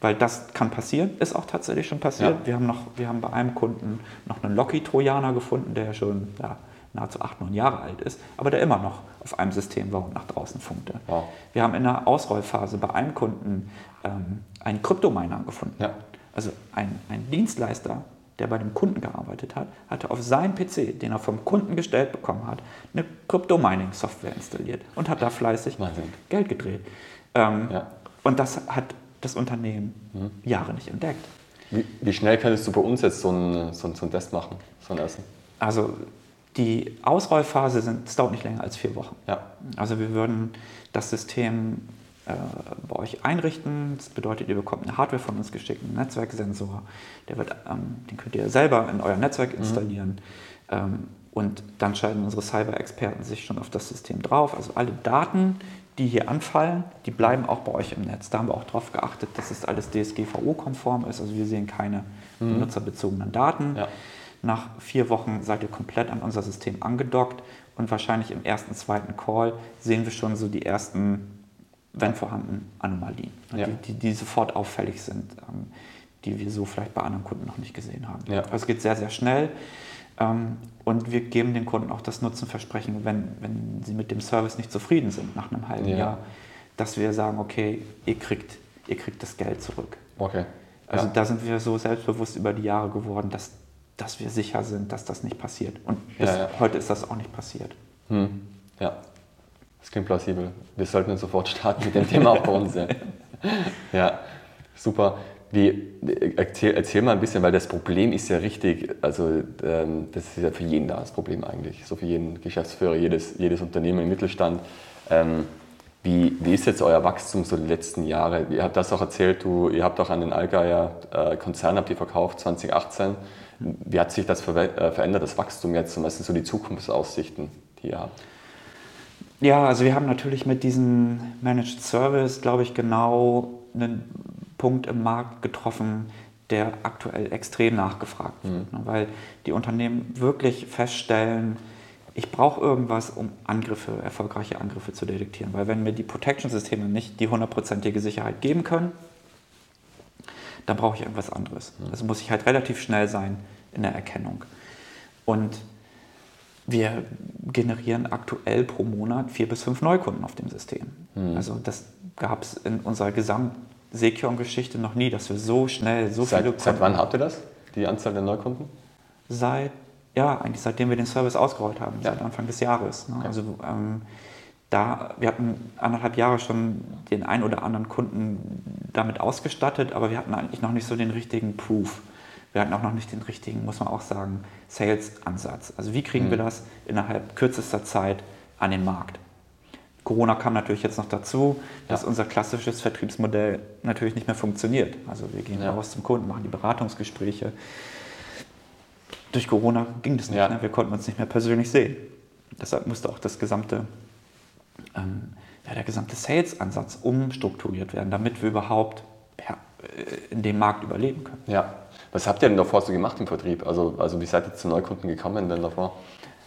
weil das kann passieren, ist auch tatsächlich schon passiert. Ja. Wir, haben noch, wir haben bei einem Kunden noch einen Locky-Trojaner gefunden, der schon ja, nahezu acht, neun Jahre alt ist, aber der immer noch auf einem System war und nach draußen funkte. Wow. Wir haben in der Ausrollphase bei einem Kunden ähm, einen Kryptominer gefunden. Ja. Also ein, ein Dienstleister, der bei dem Kunden gearbeitet hat, hatte auf seinen PC, den er vom Kunden gestellt bekommen hat, eine Crypto-Mining-Software installiert und hat da fleißig Wahnsinn. Geld gedreht. Ähm, ja. Und das hat das Unternehmen mhm. Jahre nicht entdeckt. Wie, wie, schnell könntest du bei uns jetzt so einen, so, so einen Test machen, so einen ersten? Also die Ausrollphase sind, das dauert nicht länger als vier Wochen. Ja. Also wir würden das System äh, bei euch einrichten. Das bedeutet, ihr bekommt eine Hardware von uns geschickt, einen Netzwerksensor. Der wird, ähm, den könnt ihr selber in euer Netzwerk mhm. installieren. Mhm. Ähm, und dann schalten unsere Cyber-Experten sich schon auf das System drauf. Also alle Daten, die hier anfallen, die bleiben auch bei euch im Netz. Da haben wir auch darauf geachtet, dass es alles DSGVO-konform ist. Also wir sehen keine mhm. benutzerbezogenen Daten. Ja. Nach vier Wochen seid ihr komplett an unser System angedockt und wahrscheinlich im ersten, zweiten Call sehen wir schon so die ersten wenn vorhanden, Anomalien, ja. die, die, die, sofort auffällig sind, ähm, die wir so vielleicht bei anderen Kunden noch nicht gesehen haben. Ja. Also es geht sehr, sehr schnell ähm, und wir geben den Kunden auch das Nutzenversprechen, wenn, wenn sie mit dem Service nicht zufrieden sind nach einem halben ja. Jahr, dass wir sagen, okay, ihr kriegt, ihr kriegt das Geld zurück. Okay. Also da sind wir so selbstbewusst über die Jahre geworden, dass, dass wir sicher sind, dass das nicht passiert. Und bis heute ist das auch nicht passiert. Hm. Ja, das klingt plausibel. Wir sollten sofort starten mit dem Thema auch bei uns. Ja, (laughs) ja super. Wie, erzähl, erzähl, mal ein bisschen, weil das Problem ist ja richtig, also ähm, das ist ja für jeden da das Problem eigentlich, so für jeden Geschäftsführer, jedes, jedes Unternehmen im Mittelstand. Ähm, wie, wie ist jetzt euer Wachstum so die letzten Jahre? Ihr habt das auch erzählt, du, ihr habt auch an den Allgeier äh, Konzern habt ihr verkauft 2018. Wie hat sich das äh, verändert, das Wachstum jetzt und was sind so die Zukunftsaussichten, die ihr habt? Ja, also wir haben natürlich mit diesem Managed Service, glaube ich, genau einen Punkt im Markt getroffen, der aktuell extrem nachgefragt wird. Mhm. Ne? Weil die Unternehmen wirklich feststellen, ich brauche irgendwas, um Angriffe, erfolgreiche Angriffe zu detektieren. Weil wenn mir die Protection-Systeme nicht die hundertprozentige Sicherheit geben können, dann brauche ich irgendwas anderes. Also muss ich halt relativ schnell sein in der Erkennung. Und wir generieren aktuell pro Monat vier bis fünf Neukunden auf dem System. Mhm. Also das gab es in unserer Gesamt-Sekion-Geschichte noch nie, dass wir so schnell so seit, viele Kunden... Seit wann habt ihr das, die Anzahl der Neukunden? Seit, ja, eigentlich seitdem wir den Service ausgerollt haben, ja. seit Anfang des Jahres. Ne? Okay. Also ähm, da, wir hatten anderthalb Jahre schon den ein oder anderen Kunden damit ausgestattet, aber wir hatten eigentlich noch nicht so den richtigen Proof wir hatten auch noch nicht den richtigen, muss man auch sagen, Sales-Ansatz. Also wie kriegen mhm. wir das innerhalb kürzester Zeit an den Markt? Corona kam natürlich jetzt noch dazu, dass ja. unser klassisches Vertriebsmodell natürlich nicht mehr funktioniert. Also wir gehen ja. raus zum Kunden, machen die Beratungsgespräche. Durch Corona ging das nicht, ja. ne? wir konnten uns nicht mehr persönlich sehen. Deshalb musste auch das gesamte, ähm, ja, der gesamte Sales-Ansatz umstrukturiert werden, damit wir überhaupt ja, äh, in dem Markt überleben können. Ja. Was habt ihr denn davor so gemacht im Vertrieb? Also, also wie seid ihr zu Neukunden gekommen denn davor?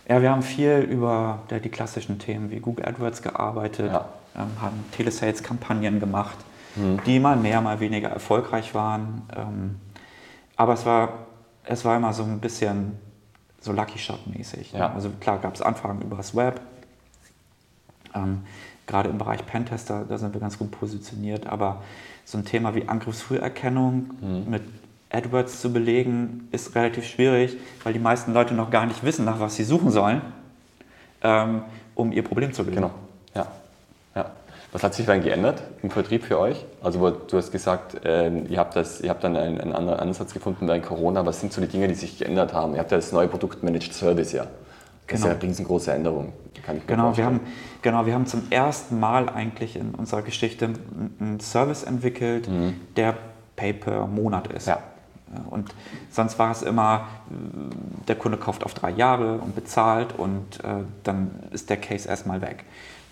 Ja, wir haben viel über ja, die klassischen Themen wie Google AdWords gearbeitet, ja. ähm, haben Telesales-Kampagnen gemacht, mhm. die mal mehr, mal weniger erfolgreich waren. Ähm, aber es war, es war immer so ein bisschen so Lucky Shot-mäßig. Ja. Also klar gab es Anfragen über das Web. Ähm, gerade im Bereich Pentester, da sind wir ganz gut positioniert, aber so ein Thema wie Angriffsfrüherkennung mhm. mit AdWords zu belegen, ist relativ schwierig, weil die meisten Leute noch gar nicht wissen, nach was sie suchen sollen, ähm, um ihr Problem zu lösen. Genau, ja. ja. Was hat sich dann geändert im Vertrieb für euch? Also du hast gesagt, äh, ihr, habt das, ihr habt dann einen, einen, anderen Ansatz gefunden während Corona. Was sind so die Dinge, die sich geändert haben? Ihr habt ja das neue Produkt Managed Service ja. Das genau. ist ja eine riesengroße Änderung. Kann ich genau, wir haben, genau, wir haben zum ersten Mal eigentlich in unserer Geschichte einen Service entwickelt, mhm. der Pay per Monat ist. Ja. Und sonst war es immer, der Kunde kauft auf drei Jahre und bezahlt und äh, dann ist der Case erstmal weg.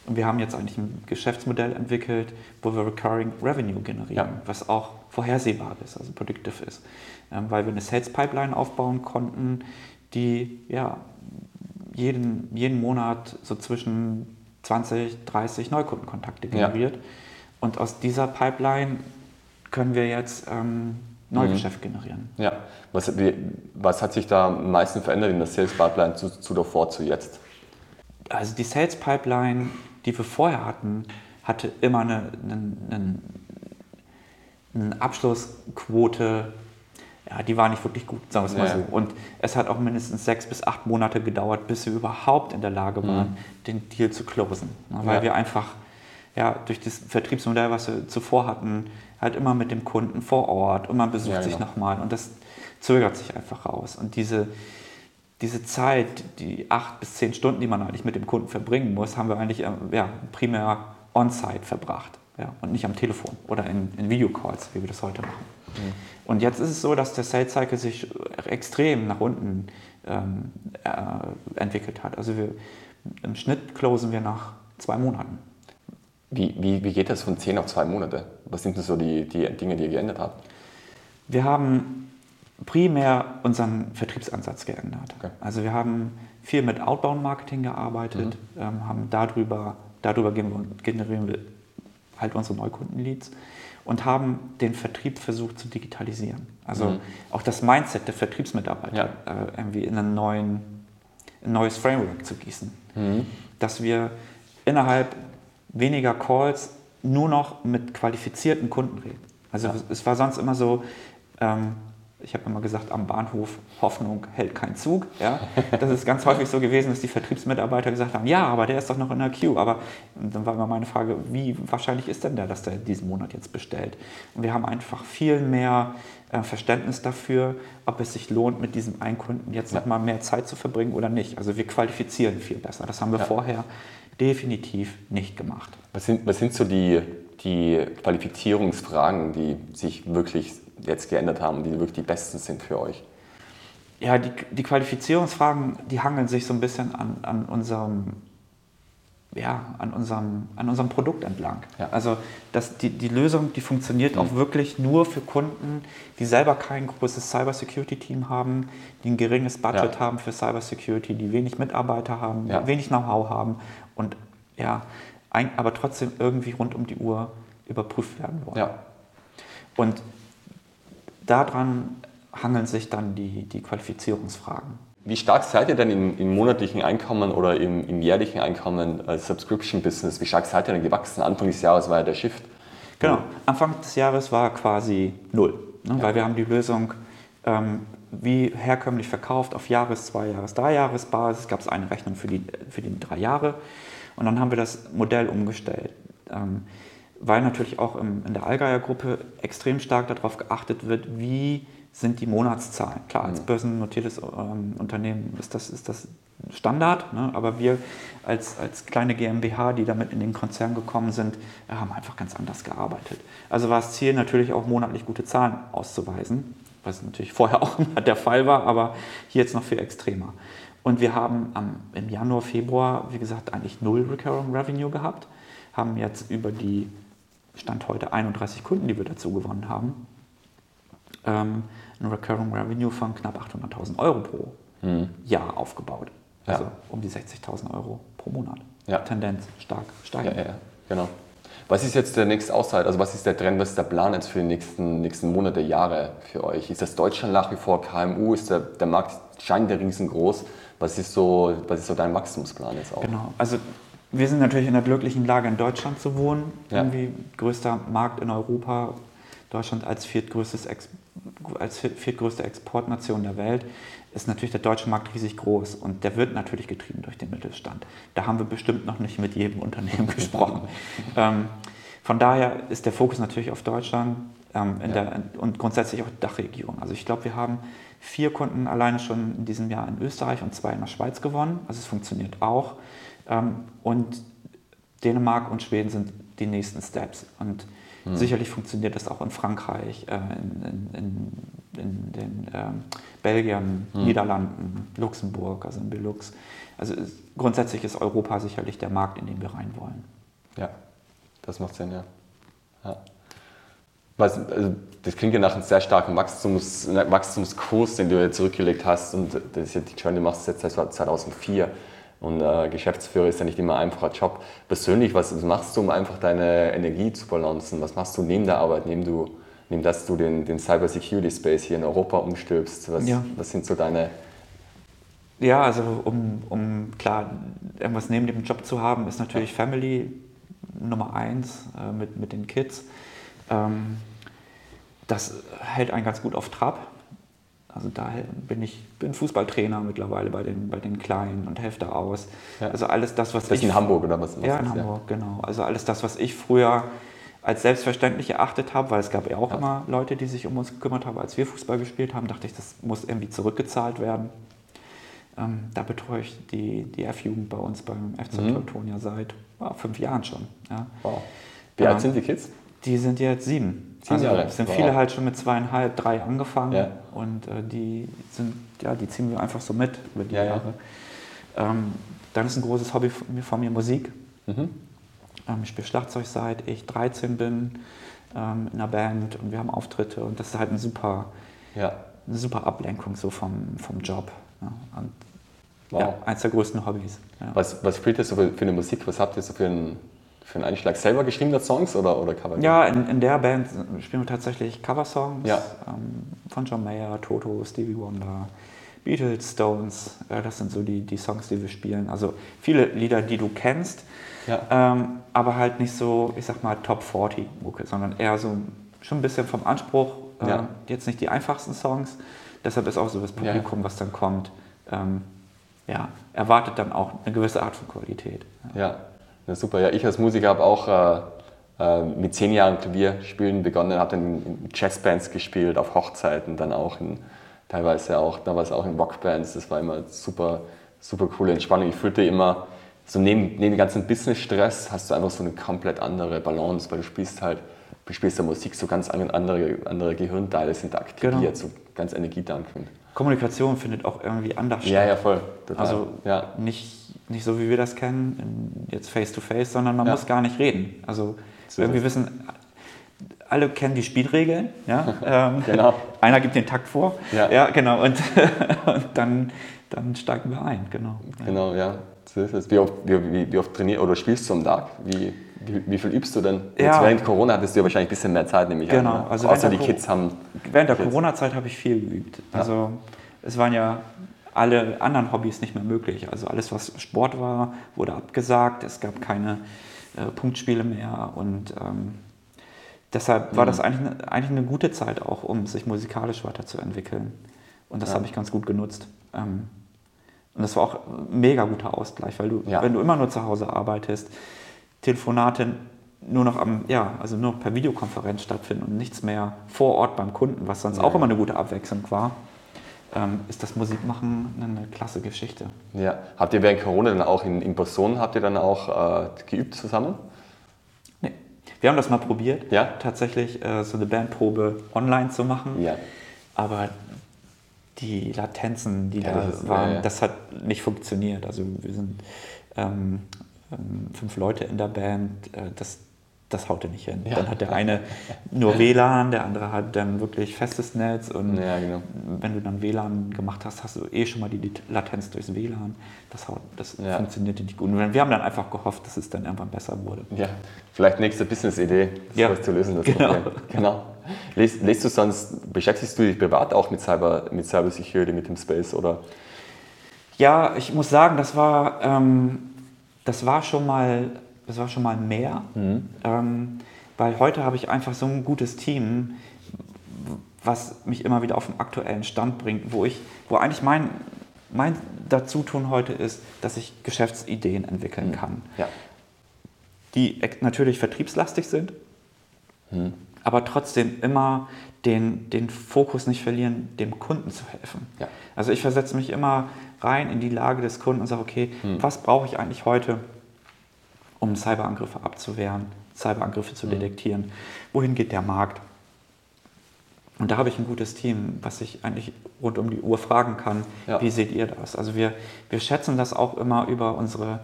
Und wir haben jetzt eigentlich ein Geschäftsmodell entwickelt, wo wir Recurring Revenue generieren, ja. was auch vorhersehbar ist, also predictive ist. Ähm, weil wir eine Sales Pipeline aufbauen konnten, die ja, jeden, jeden Monat so zwischen 20, 30 Neukundenkontakte generiert. Ja. Und aus dieser Pipeline können wir jetzt ähm, Neugeschäft mhm. generieren. Ja, was, wie, was, hat sich da am meisten verändert in der Sales Pipeline zu, zu davor, zu jetzt? Also die Sales Pipeline, die wir vorher hatten, hatte immer eine, eine, eine, eine Abschlussquote, ja, die war nicht wirklich gut, sagen wir es mal so. Und es hat auch mindestens sechs bis acht Monate gedauert, bis wir überhaupt in der Lage waren, mhm. den Deal zu closen. Ne, weil wir einfach ja, durch das Vertriebsmodell, was wir zuvor hatten, halt immer mit dem Kunden vor Ort und man besucht ja, genau. sich nochmal und das zögert sich einfach raus. Und diese, diese Zeit, die acht bis zehn Stunden, die man eigentlich mit dem Kunden verbringen muss, haben wir eigentlich ähm, ja, primär on-site verbracht ja, und nicht am Telefon oder in, in Videocalls, wie wir das heute machen. Mhm. Und jetzt ist es so, dass der Sales Cycle sich extrem nach unten ähm, äh, entwickelt hat. Also wir, im Schnitt closen wir nach zwei Monaten. Wie, wie, wie geht das von 10 auf 2 Monate? Was sind denn so die, die Dinge, die ihr geändert habt? Wir haben primär unseren Vertriebsansatz geändert. Okay. Also wir haben viel mit Outbound-Marketing gearbeitet, mhm. ähm, haben darüber, darüber generieren wir halt unsere Neukundenleads und haben den Vertrieb versucht zu digitalisieren. Also mhm. auch das Mindset der Vertriebsmitarbeiter ja. äh, irgendwie in, einen neuen, ein neues Framework zu gießen. Mhm. Dass wir innerhalb weniger Calls nur noch mit qualifizierten Kunden reden. Also ja. es war sonst immer so, ähm, ich habe immer gesagt, am Bahnhof Hoffnung hält kein Zug. Ja? Das ist ganz häufig so gewesen, dass die Vertriebsmitarbeiter gesagt haben, ja, aber der ist doch noch in der Queue. Aber dann war immer meine Frage, wie wahrscheinlich ist denn der, dass der diesen Monat jetzt bestellt? Und wir haben einfach viel mehr äh, Verständnis dafür, ob es sich lohnt, mit diesem einen Kunden jetzt ja. noch mal mehr Zeit zu verbringen oder nicht. Also wir qualifizieren viel besser. Das haben wir ja. vorher definitiv nicht gemacht. Was sind, was sind so die, die Qualifizierungsfragen, die sich wirklich jetzt geändert haben, die wirklich die besten sind für euch? Ja, die, die Qualifizierungsfragen, die hangeln sich so ein bisschen an, an unserem ja, an unserem, an unserem Produkt entlang. Ja. Also das, die, die Lösung, die funktioniert mhm. auch wirklich nur für Kunden, die selber kein großes Cybersecurity-Team haben, die ein geringes Budget ja. haben für Cybersecurity, die wenig Mitarbeiter haben, ja. wenig Know-how haben und ja, ein, aber trotzdem irgendwie rund um die Uhr überprüft werden wollen. Ja. Und daran hangeln sich dann die, die Qualifizierungsfragen. Wie stark seid ihr denn im, im monatlichen Einkommen oder im, im, jährlichen Einkommen als Subscription-Business? Wie stark seid ihr denn gewachsen? Anfang des Jahres war ja der Shift. Genau, Anfang des Jahres war quasi null, ne? ja. weil wir haben die Lösung ähm, wie herkömmlich verkauft auf Jahres-, Zwei-, Jahres-, Drei-Jahres-Basis. gab es eine Rechnung für die, für die drei Jahre und dann haben wir das Modell umgestellt. Ähm, weil natürlich auch im, in der Allgeier-Gruppe extrem stark darauf geachtet wird, wie sind die Monatszahlen. Klar, als mhm. börsennotiertes ähm, Unternehmen ist das, ist das Standard, ne? aber wir als, als kleine GmbH, die damit in den Konzern gekommen sind, haben einfach ganz anders gearbeitet. Also war das Ziel natürlich auch monatlich gute Zahlen auszuweisen, was natürlich vorher (laughs) auch immer der Fall war, aber hier jetzt noch viel extremer. Und wir haben am, im Januar, Februar, wie gesagt, eigentlich null Recurring Revenue gehabt, haben jetzt über die Stand heute 31 Kunden, die wir dazu gewonnen haben, ähm, ein Recurring Revenue von knapp 800.000 Euro pro mhm. Jahr aufgebaut. Also ja. um die 60.000 Euro pro Monat. Ja. Tendenz stark steigend. Ja, ja, genau. Was ist jetzt der nächste Auszeit? Also was ist der Trend, was ist der Plan jetzt für die nächsten, nächsten Monate, Jahre für euch? Ist das Deutschland nach wie vor KMU? Ist der, der Markt scheint der riesengroß? Was ist, so, was ist so dein Wachstumsplan jetzt auch? Genau, also wir sind natürlich in der glücklichen Lage, in Deutschland zu wohnen. Ja. Irgendwie größter Markt in Europa. Deutschland als, viertgrößtes Ex als viertgrößte Exportnation der Welt ist natürlich der deutsche Markt riesig groß und der wird natürlich getrieben durch den Mittelstand. Da haben wir bestimmt noch nicht mit jedem (laughs) Unternehmen gesprochen. ähm, von daher ist der Fokus natürlich auf Deutschland ähm, ja. der, und grundsätzlich auch Dachregion. Also ich glaube, wir haben vier Kunden alleine schon in diesem Jahr in Österreich und zwei in der Schweiz gewonnen. Also es funktioniert auch. Ähm, und Dänemark und Schweden sind die nächsten Steps. Und hm. sicherlich funktioniert das auch in Frankreich, äh, in, in, in, den ähm, Belgien, hm. Niederlanden, Luxemburg, also in Belux. Also grundsätzlich ist Europa sicherlich der Markt, in den wir rein wollen. Ja, das macht Sinn, ja. ja. Was, also das klingt ja nach einem sehr starken Wachstums, Wachstumskurs, den du jetzt zurückgelegt hast. Und das ist ja die Journey machst du jetzt seit 2004. Und äh, Geschäftsführer ist ja nicht immer ein einfacher Job. Persönlich, was machst du, um einfach deine Energie zu balancen? Was machst du neben der Arbeit, neben, du, neben dass du den, den Cyber Security Space hier in Europa umstülpst? Was, ja. was sind so deine... Ja, also um, um klar, irgendwas neben dem Job zu haben, ist natürlich ja. Family Nummer eins äh, mit, mit den Kids. Ähm, das hält einen ganz gut auf Trab. Also da bin ich bin Fußballtrainer mittlerweile bei den, bei den Kleinen und helfe da aus. Ja. Also alles das, was das ich... in Hamburg oder was? was ja, in ist, Hamburg, ja. genau. Also alles das, was ich früher als selbstverständlich erachtet habe, weil es gab ja auch ja. immer Leute, die sich um uns gekümmert haben, als wir Fußball gespielt haben, dachte ich, das muss irgendwie zurückgezahlt werden. Ähm, da betreue ich die, die F-Jugend bei uns beim FC mhm. Teutonia seit oh, fünf Jahren schon. Ja. Wow. Wie alt sind die Kids? Die sind jetzt sieben. Sieben also Jahre. Es sind viele halt schon mit zweieinhalb, drei angefangen ja. und äh, die sind, ja, die ziehen wir einfach so mit über die ja, Jahre. Ja. Ähm, dann ist ein großes Hobby von mir, von mir Musik. Mhm. Ähm, ich spiele Schlagzeug seit ich 13 bin ähm, in einer Band und wir haben Auftritte und das ist halt ein super, eine super Ablenkung so vom, vom Job. Und, wow. eins der größten Hobbys. Was, was spielt ihr so für eine Musik? Was habt ihr so für ein für einen Einschlag selber geschriebene Songs oder, oder Cover? Ja, in, in der Band spielen wir tatsächlich Cover-Songs ja. ähm, von John Mayer, Toto, Stevie Wonder, Beatles, Stones. Ja, das sind so die, die Songs, die wir spielen. Also viele Lieder, die du kennst, ja. ähm, aber halt nicht so, ich sag mal, Top 40 Mucke, sondern eher so schon ein bisschen vom Anspruch. Äh, ja. Jetzt nicht die einfachsten Songs. Deshalb ist auch so das Publikum, was dann kommt, ähm, ja, erwartet dann auch eine gewisse Art von Qualität. ja. Ja, super. Ja, ich als Musiker habe auch äh, äh, mit zehn Jahren Klavierspielen begonnen, habe dann in Jazzbands gespielt, auf Hochzeiten, dann auch in, teilweise auch, damals auch in Rockbands. Das war immer super, super coole Entspannung. Ich fühlte immer, so neben, neben dem ganzen Business-Stress hast du einfach so eine komplett andere Balance, weil du spielst halt, du spielst ja Musik, so ganz andere, andere Gehirnteile sind aktiviert, genau. so ganz energiedampfend. Kommunikation findet auch irgendwie anders statt. Ja, ja, voll. Total. Also ja. nicht nicht so, wie wir das kennen, jetzt face-to-face, -face, sondern man ja. muss gar nicht reden. Also so irgendwie wissen, alle kennen die Spielregeln. Ja? (laughs) Ähm, genau. (laughs) Einer gibt den Takt vor. Ja, ja genau. Und, (laughs) und dann, dann steigen wir ein. Genau. Genau, ja. So ist es. Wie oft, wie, wie oft trainierst oder spielst du am Tag? Wie, wie, wie, viel übst du denn? Ja. Jetzt während Corona hattest du ja wahrscheinlich ein bisschen mehr Zeit, nämlich genau. an. Ne? Also Außer die Kids haben. Während der Corona-Zeit habe ich viel geübt. Also es waren ja alle anderen Hobbys nicht mehr möglich. Also alles, was Sport war, wurde abgesagt. Es gab keine äh, Punktspiele mehr und ähm, deshalb war mhm. das eigentlich eine, eigentlich eine gute Zeit auch, um sich musikalisch weiterzuentwickeln. Und das ja. habe ich ganz gut genutzt. Ähm, und das war auch ein mega guter Ausgleich, weil du, ja. wenn du immer nur zu Hause arbeitest, Telefonate nur noch am, ja, also nur per Videokonferenz stattfinden und nichts mehr vor Ort beim Kunden, was sonst ja. auch immer eine gute Abwechslung war ähm, ist das Musikmachen eine klasse Geschichte. Ja. Habt ihr während Corona dann auch in, in Person, habt ihr dann auch äh, geübt zusammen? Nee. Wir haben das mal probiert, ja? tatsächlich äh, so eine Bandprobe online zu machen. Ja. Aber die Latenzen, die ja, da das ist, waren, ja, ja. das hat nicht funktioniert. Also wir sind ähm, ähm, fünf Leute in der Band. Äh, das das haute nicht hin. Ja. Dann hat der eine nur WLAN, der andere hat dann wirklich festes Netz und ja, genau. wenn du dann WLAN gemacht hast, hast du eh schon mal die Latenz durchs WLAN. Das, das ja. funktionierte nicht gut. Und wir haben dann einfach gehofft, dass es dann irgendwann besser wurde. Ja, vielleicht nächste Business-Idee, das zu lösen, das genau. Problem. Genau. Lest, lest, du sonst, beschäftigst du dich privat auch mit Cyber, mit Cyber Security, mit dem Space oder? Ja, ich muss sagen, das war, ähm, das war schon mal das war schon mal mehr, mhm. ähm, weil heute habe ich einfach so ein gutes Team, was mich immer wieder auf den aktuellen Stand bringt, wo ich, wo eigentlich mein, mein Dazutun heute ist, dass ich Geschäftsideen entwickeln mhm. kann, ja. die natürlich vertriebslastig sind, mhm. aber trotzdem immer den, den Fokus nicht verlieren, dem Kunden zu helfen. Ja. Also ich versetze mich immer rein in die Lage des Kunden und sage, okay, mhm. was brauche ich eigentlich heute? Um Cyberangriffe abzuwehren, Cyberangriffe zu mhm. detektieren. Wohin geht der Markt? Und da habe ich ein gutes Team, was ich eigentlich rund um die Uhr fragen kann, ja. wie seht ihr das? Also wir, wir schätzen das auch immer über unsere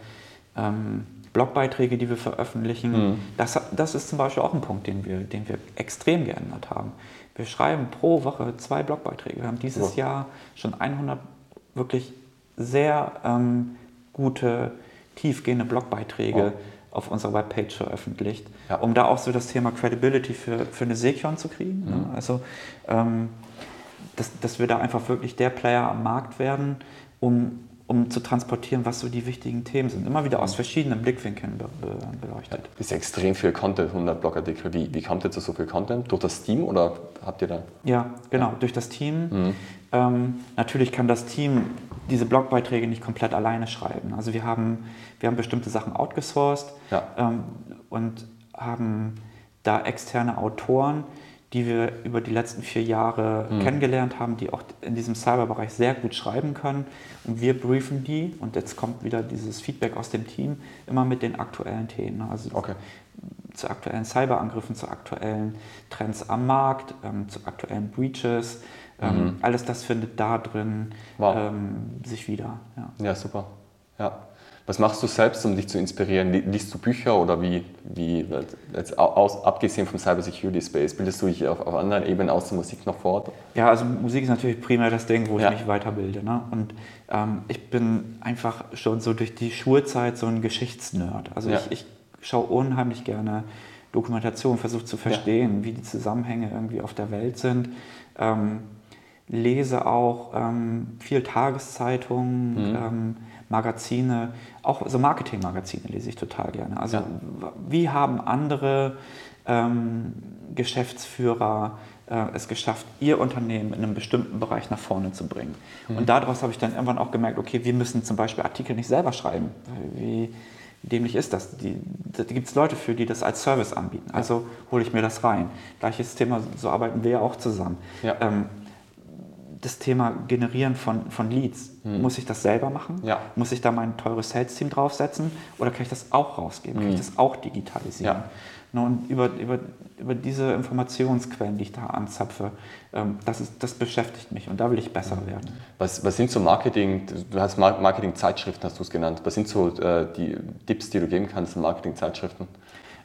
ähm, Blogbeiträge, die wir veröffentlichen. Mhm. Das, das ist zum Beispiel auch ein Punkt, den wir, den wir extrem geändert haben. Wir schreiben pro Woche zwei Blogbeiträge. Wir haben dieses oh. Jahr schon 100 wirklich sehr ähm, gute tiefgehende Blogbeiträge oh. auf unserer Webpage veröffentlicht, ja. um da auch so das Thema Credibility für, für eine Sekion zu kriegen. Ne? Mhm. Ne? Also, ähm, dass, dass wir da einfach wirklich der Player am Markt werden, um, um zu transportieren, was so die wichtigen Themen sind. Immer wieder aus verschiedenen Blickwinkeln be be beleuchtet. Ja, das ist extrem viel Content, 100 Blogartikel. Wie, wie kommt ihr zu so viel Content? Durch das Team oder habt ihr da? Ja, genau, ja. durch das Team. Mhm. Ähm, natürlich kann das Team diese Blogbeiträge nicht komplett alleine schreiben. Also wir haben, wir haben bestimmte Sachen outgesourced ja. ähm, und haben da externe Autoren, die wir über die letzten vier Jahre mhm. kennengelernt haben, die auch in diesem Cyberbereich sehr gut schreiben können. Und wir briefen die, und jetzt kommt wieder dieses Feedback aus dem Team, immer mit den aktuellen Themen. Also okay. zu aktuellen Cyberangriffen, zu aktuellen Trends am Markt, ähm, zu aktuellen Breaches, ähm, mhm. Alles das findet da drin wow. ähm, sich wieder. Ja. ja, super. Ja. Was machst du selbst, um dich zu inspirieren? Liest du Bücher oder wie, wie jetzt aus, abgesehen vom Cyber Security Space, bildest du dich auf, auf anderen Ebenen aus der Musik noch fort? Ja, also Musik ist natürlich primär das Ding, wo ja. ich mich weiterbilde. Ne? Und ähm, ich bin einfach schon so durch die Schulzeit so ein Geschichtsnerd. Also ja. ich, ich schaue unheimlich gerne Dokumentation, versuche zu verstehen, ja. wie die Zusammenhänge irgendwie auf der Welt sind. Ähm, lese auch ähm, viel Tageszeitungen, mhm. ähm, Magazine, auch so Marketingmagazine lese ich total gerne. Also ja. wie haben andere ähm, Geschäftsführer äh, es geschafft, ihr Unternehmen in einem bestimmten Bereich nach vorne zu bringen? Mhm. Und daraus habe ich dann irgendwann auch gemerkt, okay, wir müssen zum Beispiel Artikel nicht selber schreiben. Wie dämlich ist das? Die, da gibt es Leute für, die das als Service anbieten. Also hole ich mir das rein. Gleiches Thema, so arbeiten wir ja auch zusammen. Ja. Ähm, das Thema Generieren von, von Leads. Hm. Muss ich das selber machen? Ja. Muss ich da mein teures Sales-Team draufsetzen? Oder kann ich das auch rausgeben? Hm. Kann ich hm. das auch digitalisieren? Ja. Und über, über, über diese Informationsquellen, die ich da anzapfe, ähm, das, ist, das beschäftigt mich und da will ich besser hm. werden. Was, was sind so Marketing, du hast Marketing-Zeitschriften, hast du es genannt. Was sind so äh, die Tipps, die du geben kannst in Marketing-Zeitschriften?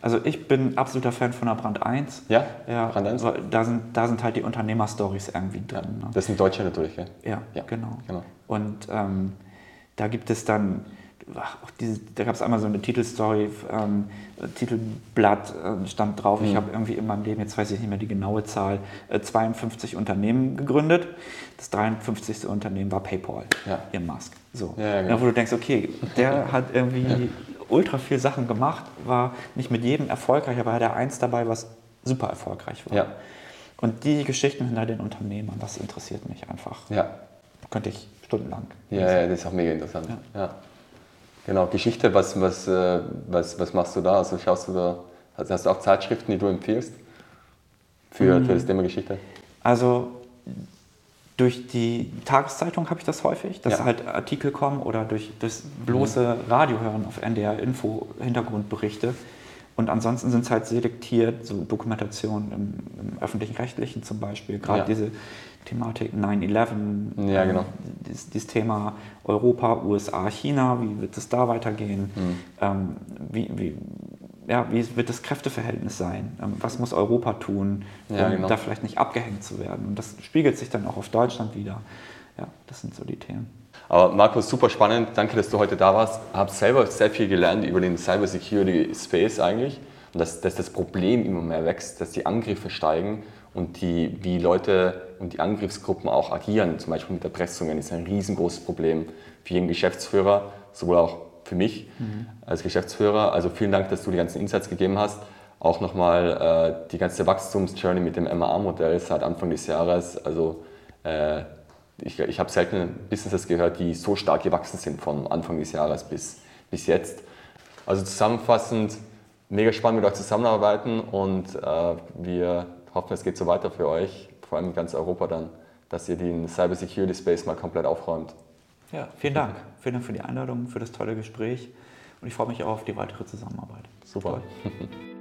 Also ich bin absoluter Fan von der Brand 1. Ja? ja Brand 1? Da sind, da sind halt die Unternehmerstories irgendwie drin. Ne? Das sind Deutsche natürlich, gell? Ja, ja. Genau. genau. Und ähm, da gibt es dann, ach, diese, da gab es einmal so eine Titelstory, ähm, Titelblatt äh, stand drauf, mhm. ich habe irgendwie in meinem Leben, jetzt weiß ich nicht mehr die genaue Zahl, äh, 52 Unternehmen gegründet. Das 53. Unternehmen war PayPal, ja. Elon Musk. So. Ja, genau. wo du denkst, okay, der (laughs) hat irgendwie ultra viel Sachen gemacht, war nicht mit jedem erfolgreich, aber hatte eins dabei, was super erfolgreich war. Ja. Und die Geschichten hinter den Unternehmern, das interessiert mich einfach. Ja. Könnte ich stundenlang. Ja, ja, das ist auch mega interessant. Ja. ja. Genau, Geschichte, was, was, äh, was, was machst du da? Also schaust du da, also hast du auch Zeitschriften, die du empfiehlst für, mhm. für das Thema Geschichte? Also durch die Tageszeitung habe ich das häufig, dass ja. halt Artikel kommen oder durch das bloße mhm. Radio hören auf NDR Info Hintergrundberichte. Und ansonsten sind es halt selektiert, so Dokumentationen im, im öffentlichen Rechtlichen zum Beispiel, gerade ja. diese Thematik 9-11, ja, genau. dieses, dieses, Thema Europa, USA, China, wie wird es da weitergehen? Mhm. Ähm, wie, wie, ja, wie wird das Kräfteverhältnis sein? Ähm, was muss Europa tun, um Ja, genau. da vielleicht nicht abgehängt zu werden? Und das spiegelt sich dann auch auf Deutschland wieder. Ja, das sind so die Themen. Aber Markus, super spannend. Danke, dass du heute da warst. Ich habe selber sehr viel gelernt über den Cyber Security Space eigentlich. Und dass, dass das Problem immer mehr wächst, dass die Angriffe steigen und die, wie Leute und die Angriffsgruppen auch agieren, zum Beispiel mit Erpressungen, ist ein riesengroßes Problem für jeden Geschäftsführer, sowohl auch für mich als Geschäftsführer. Also vielen Dank, dass du die ganzen Insights gegeben hast. Auch nochmal äh, die ganze Wachstumsjourney mit dem MAA-Modell seit Anfang des Jahres. Also äh, ich, ich habe selten Businesses gehört, die so stark gewachsen sind von Anfang des Jahres bis, bis jetzt. Also zusammenfassend, mega spannend mit euch zusammenarbeiten und äh, wir hoffen, es geht so weiter für euch, vor allem in ganz Europa dann, dass ihr den Cyber Security Space mal komplett aufräumt. Ja, vielen Dank. Vielen Dank für die Einladung, für das tolle Gespräch. Und ich freue mich auch auf die weitere Zusammenarbeit. Super. Toll. (laughs)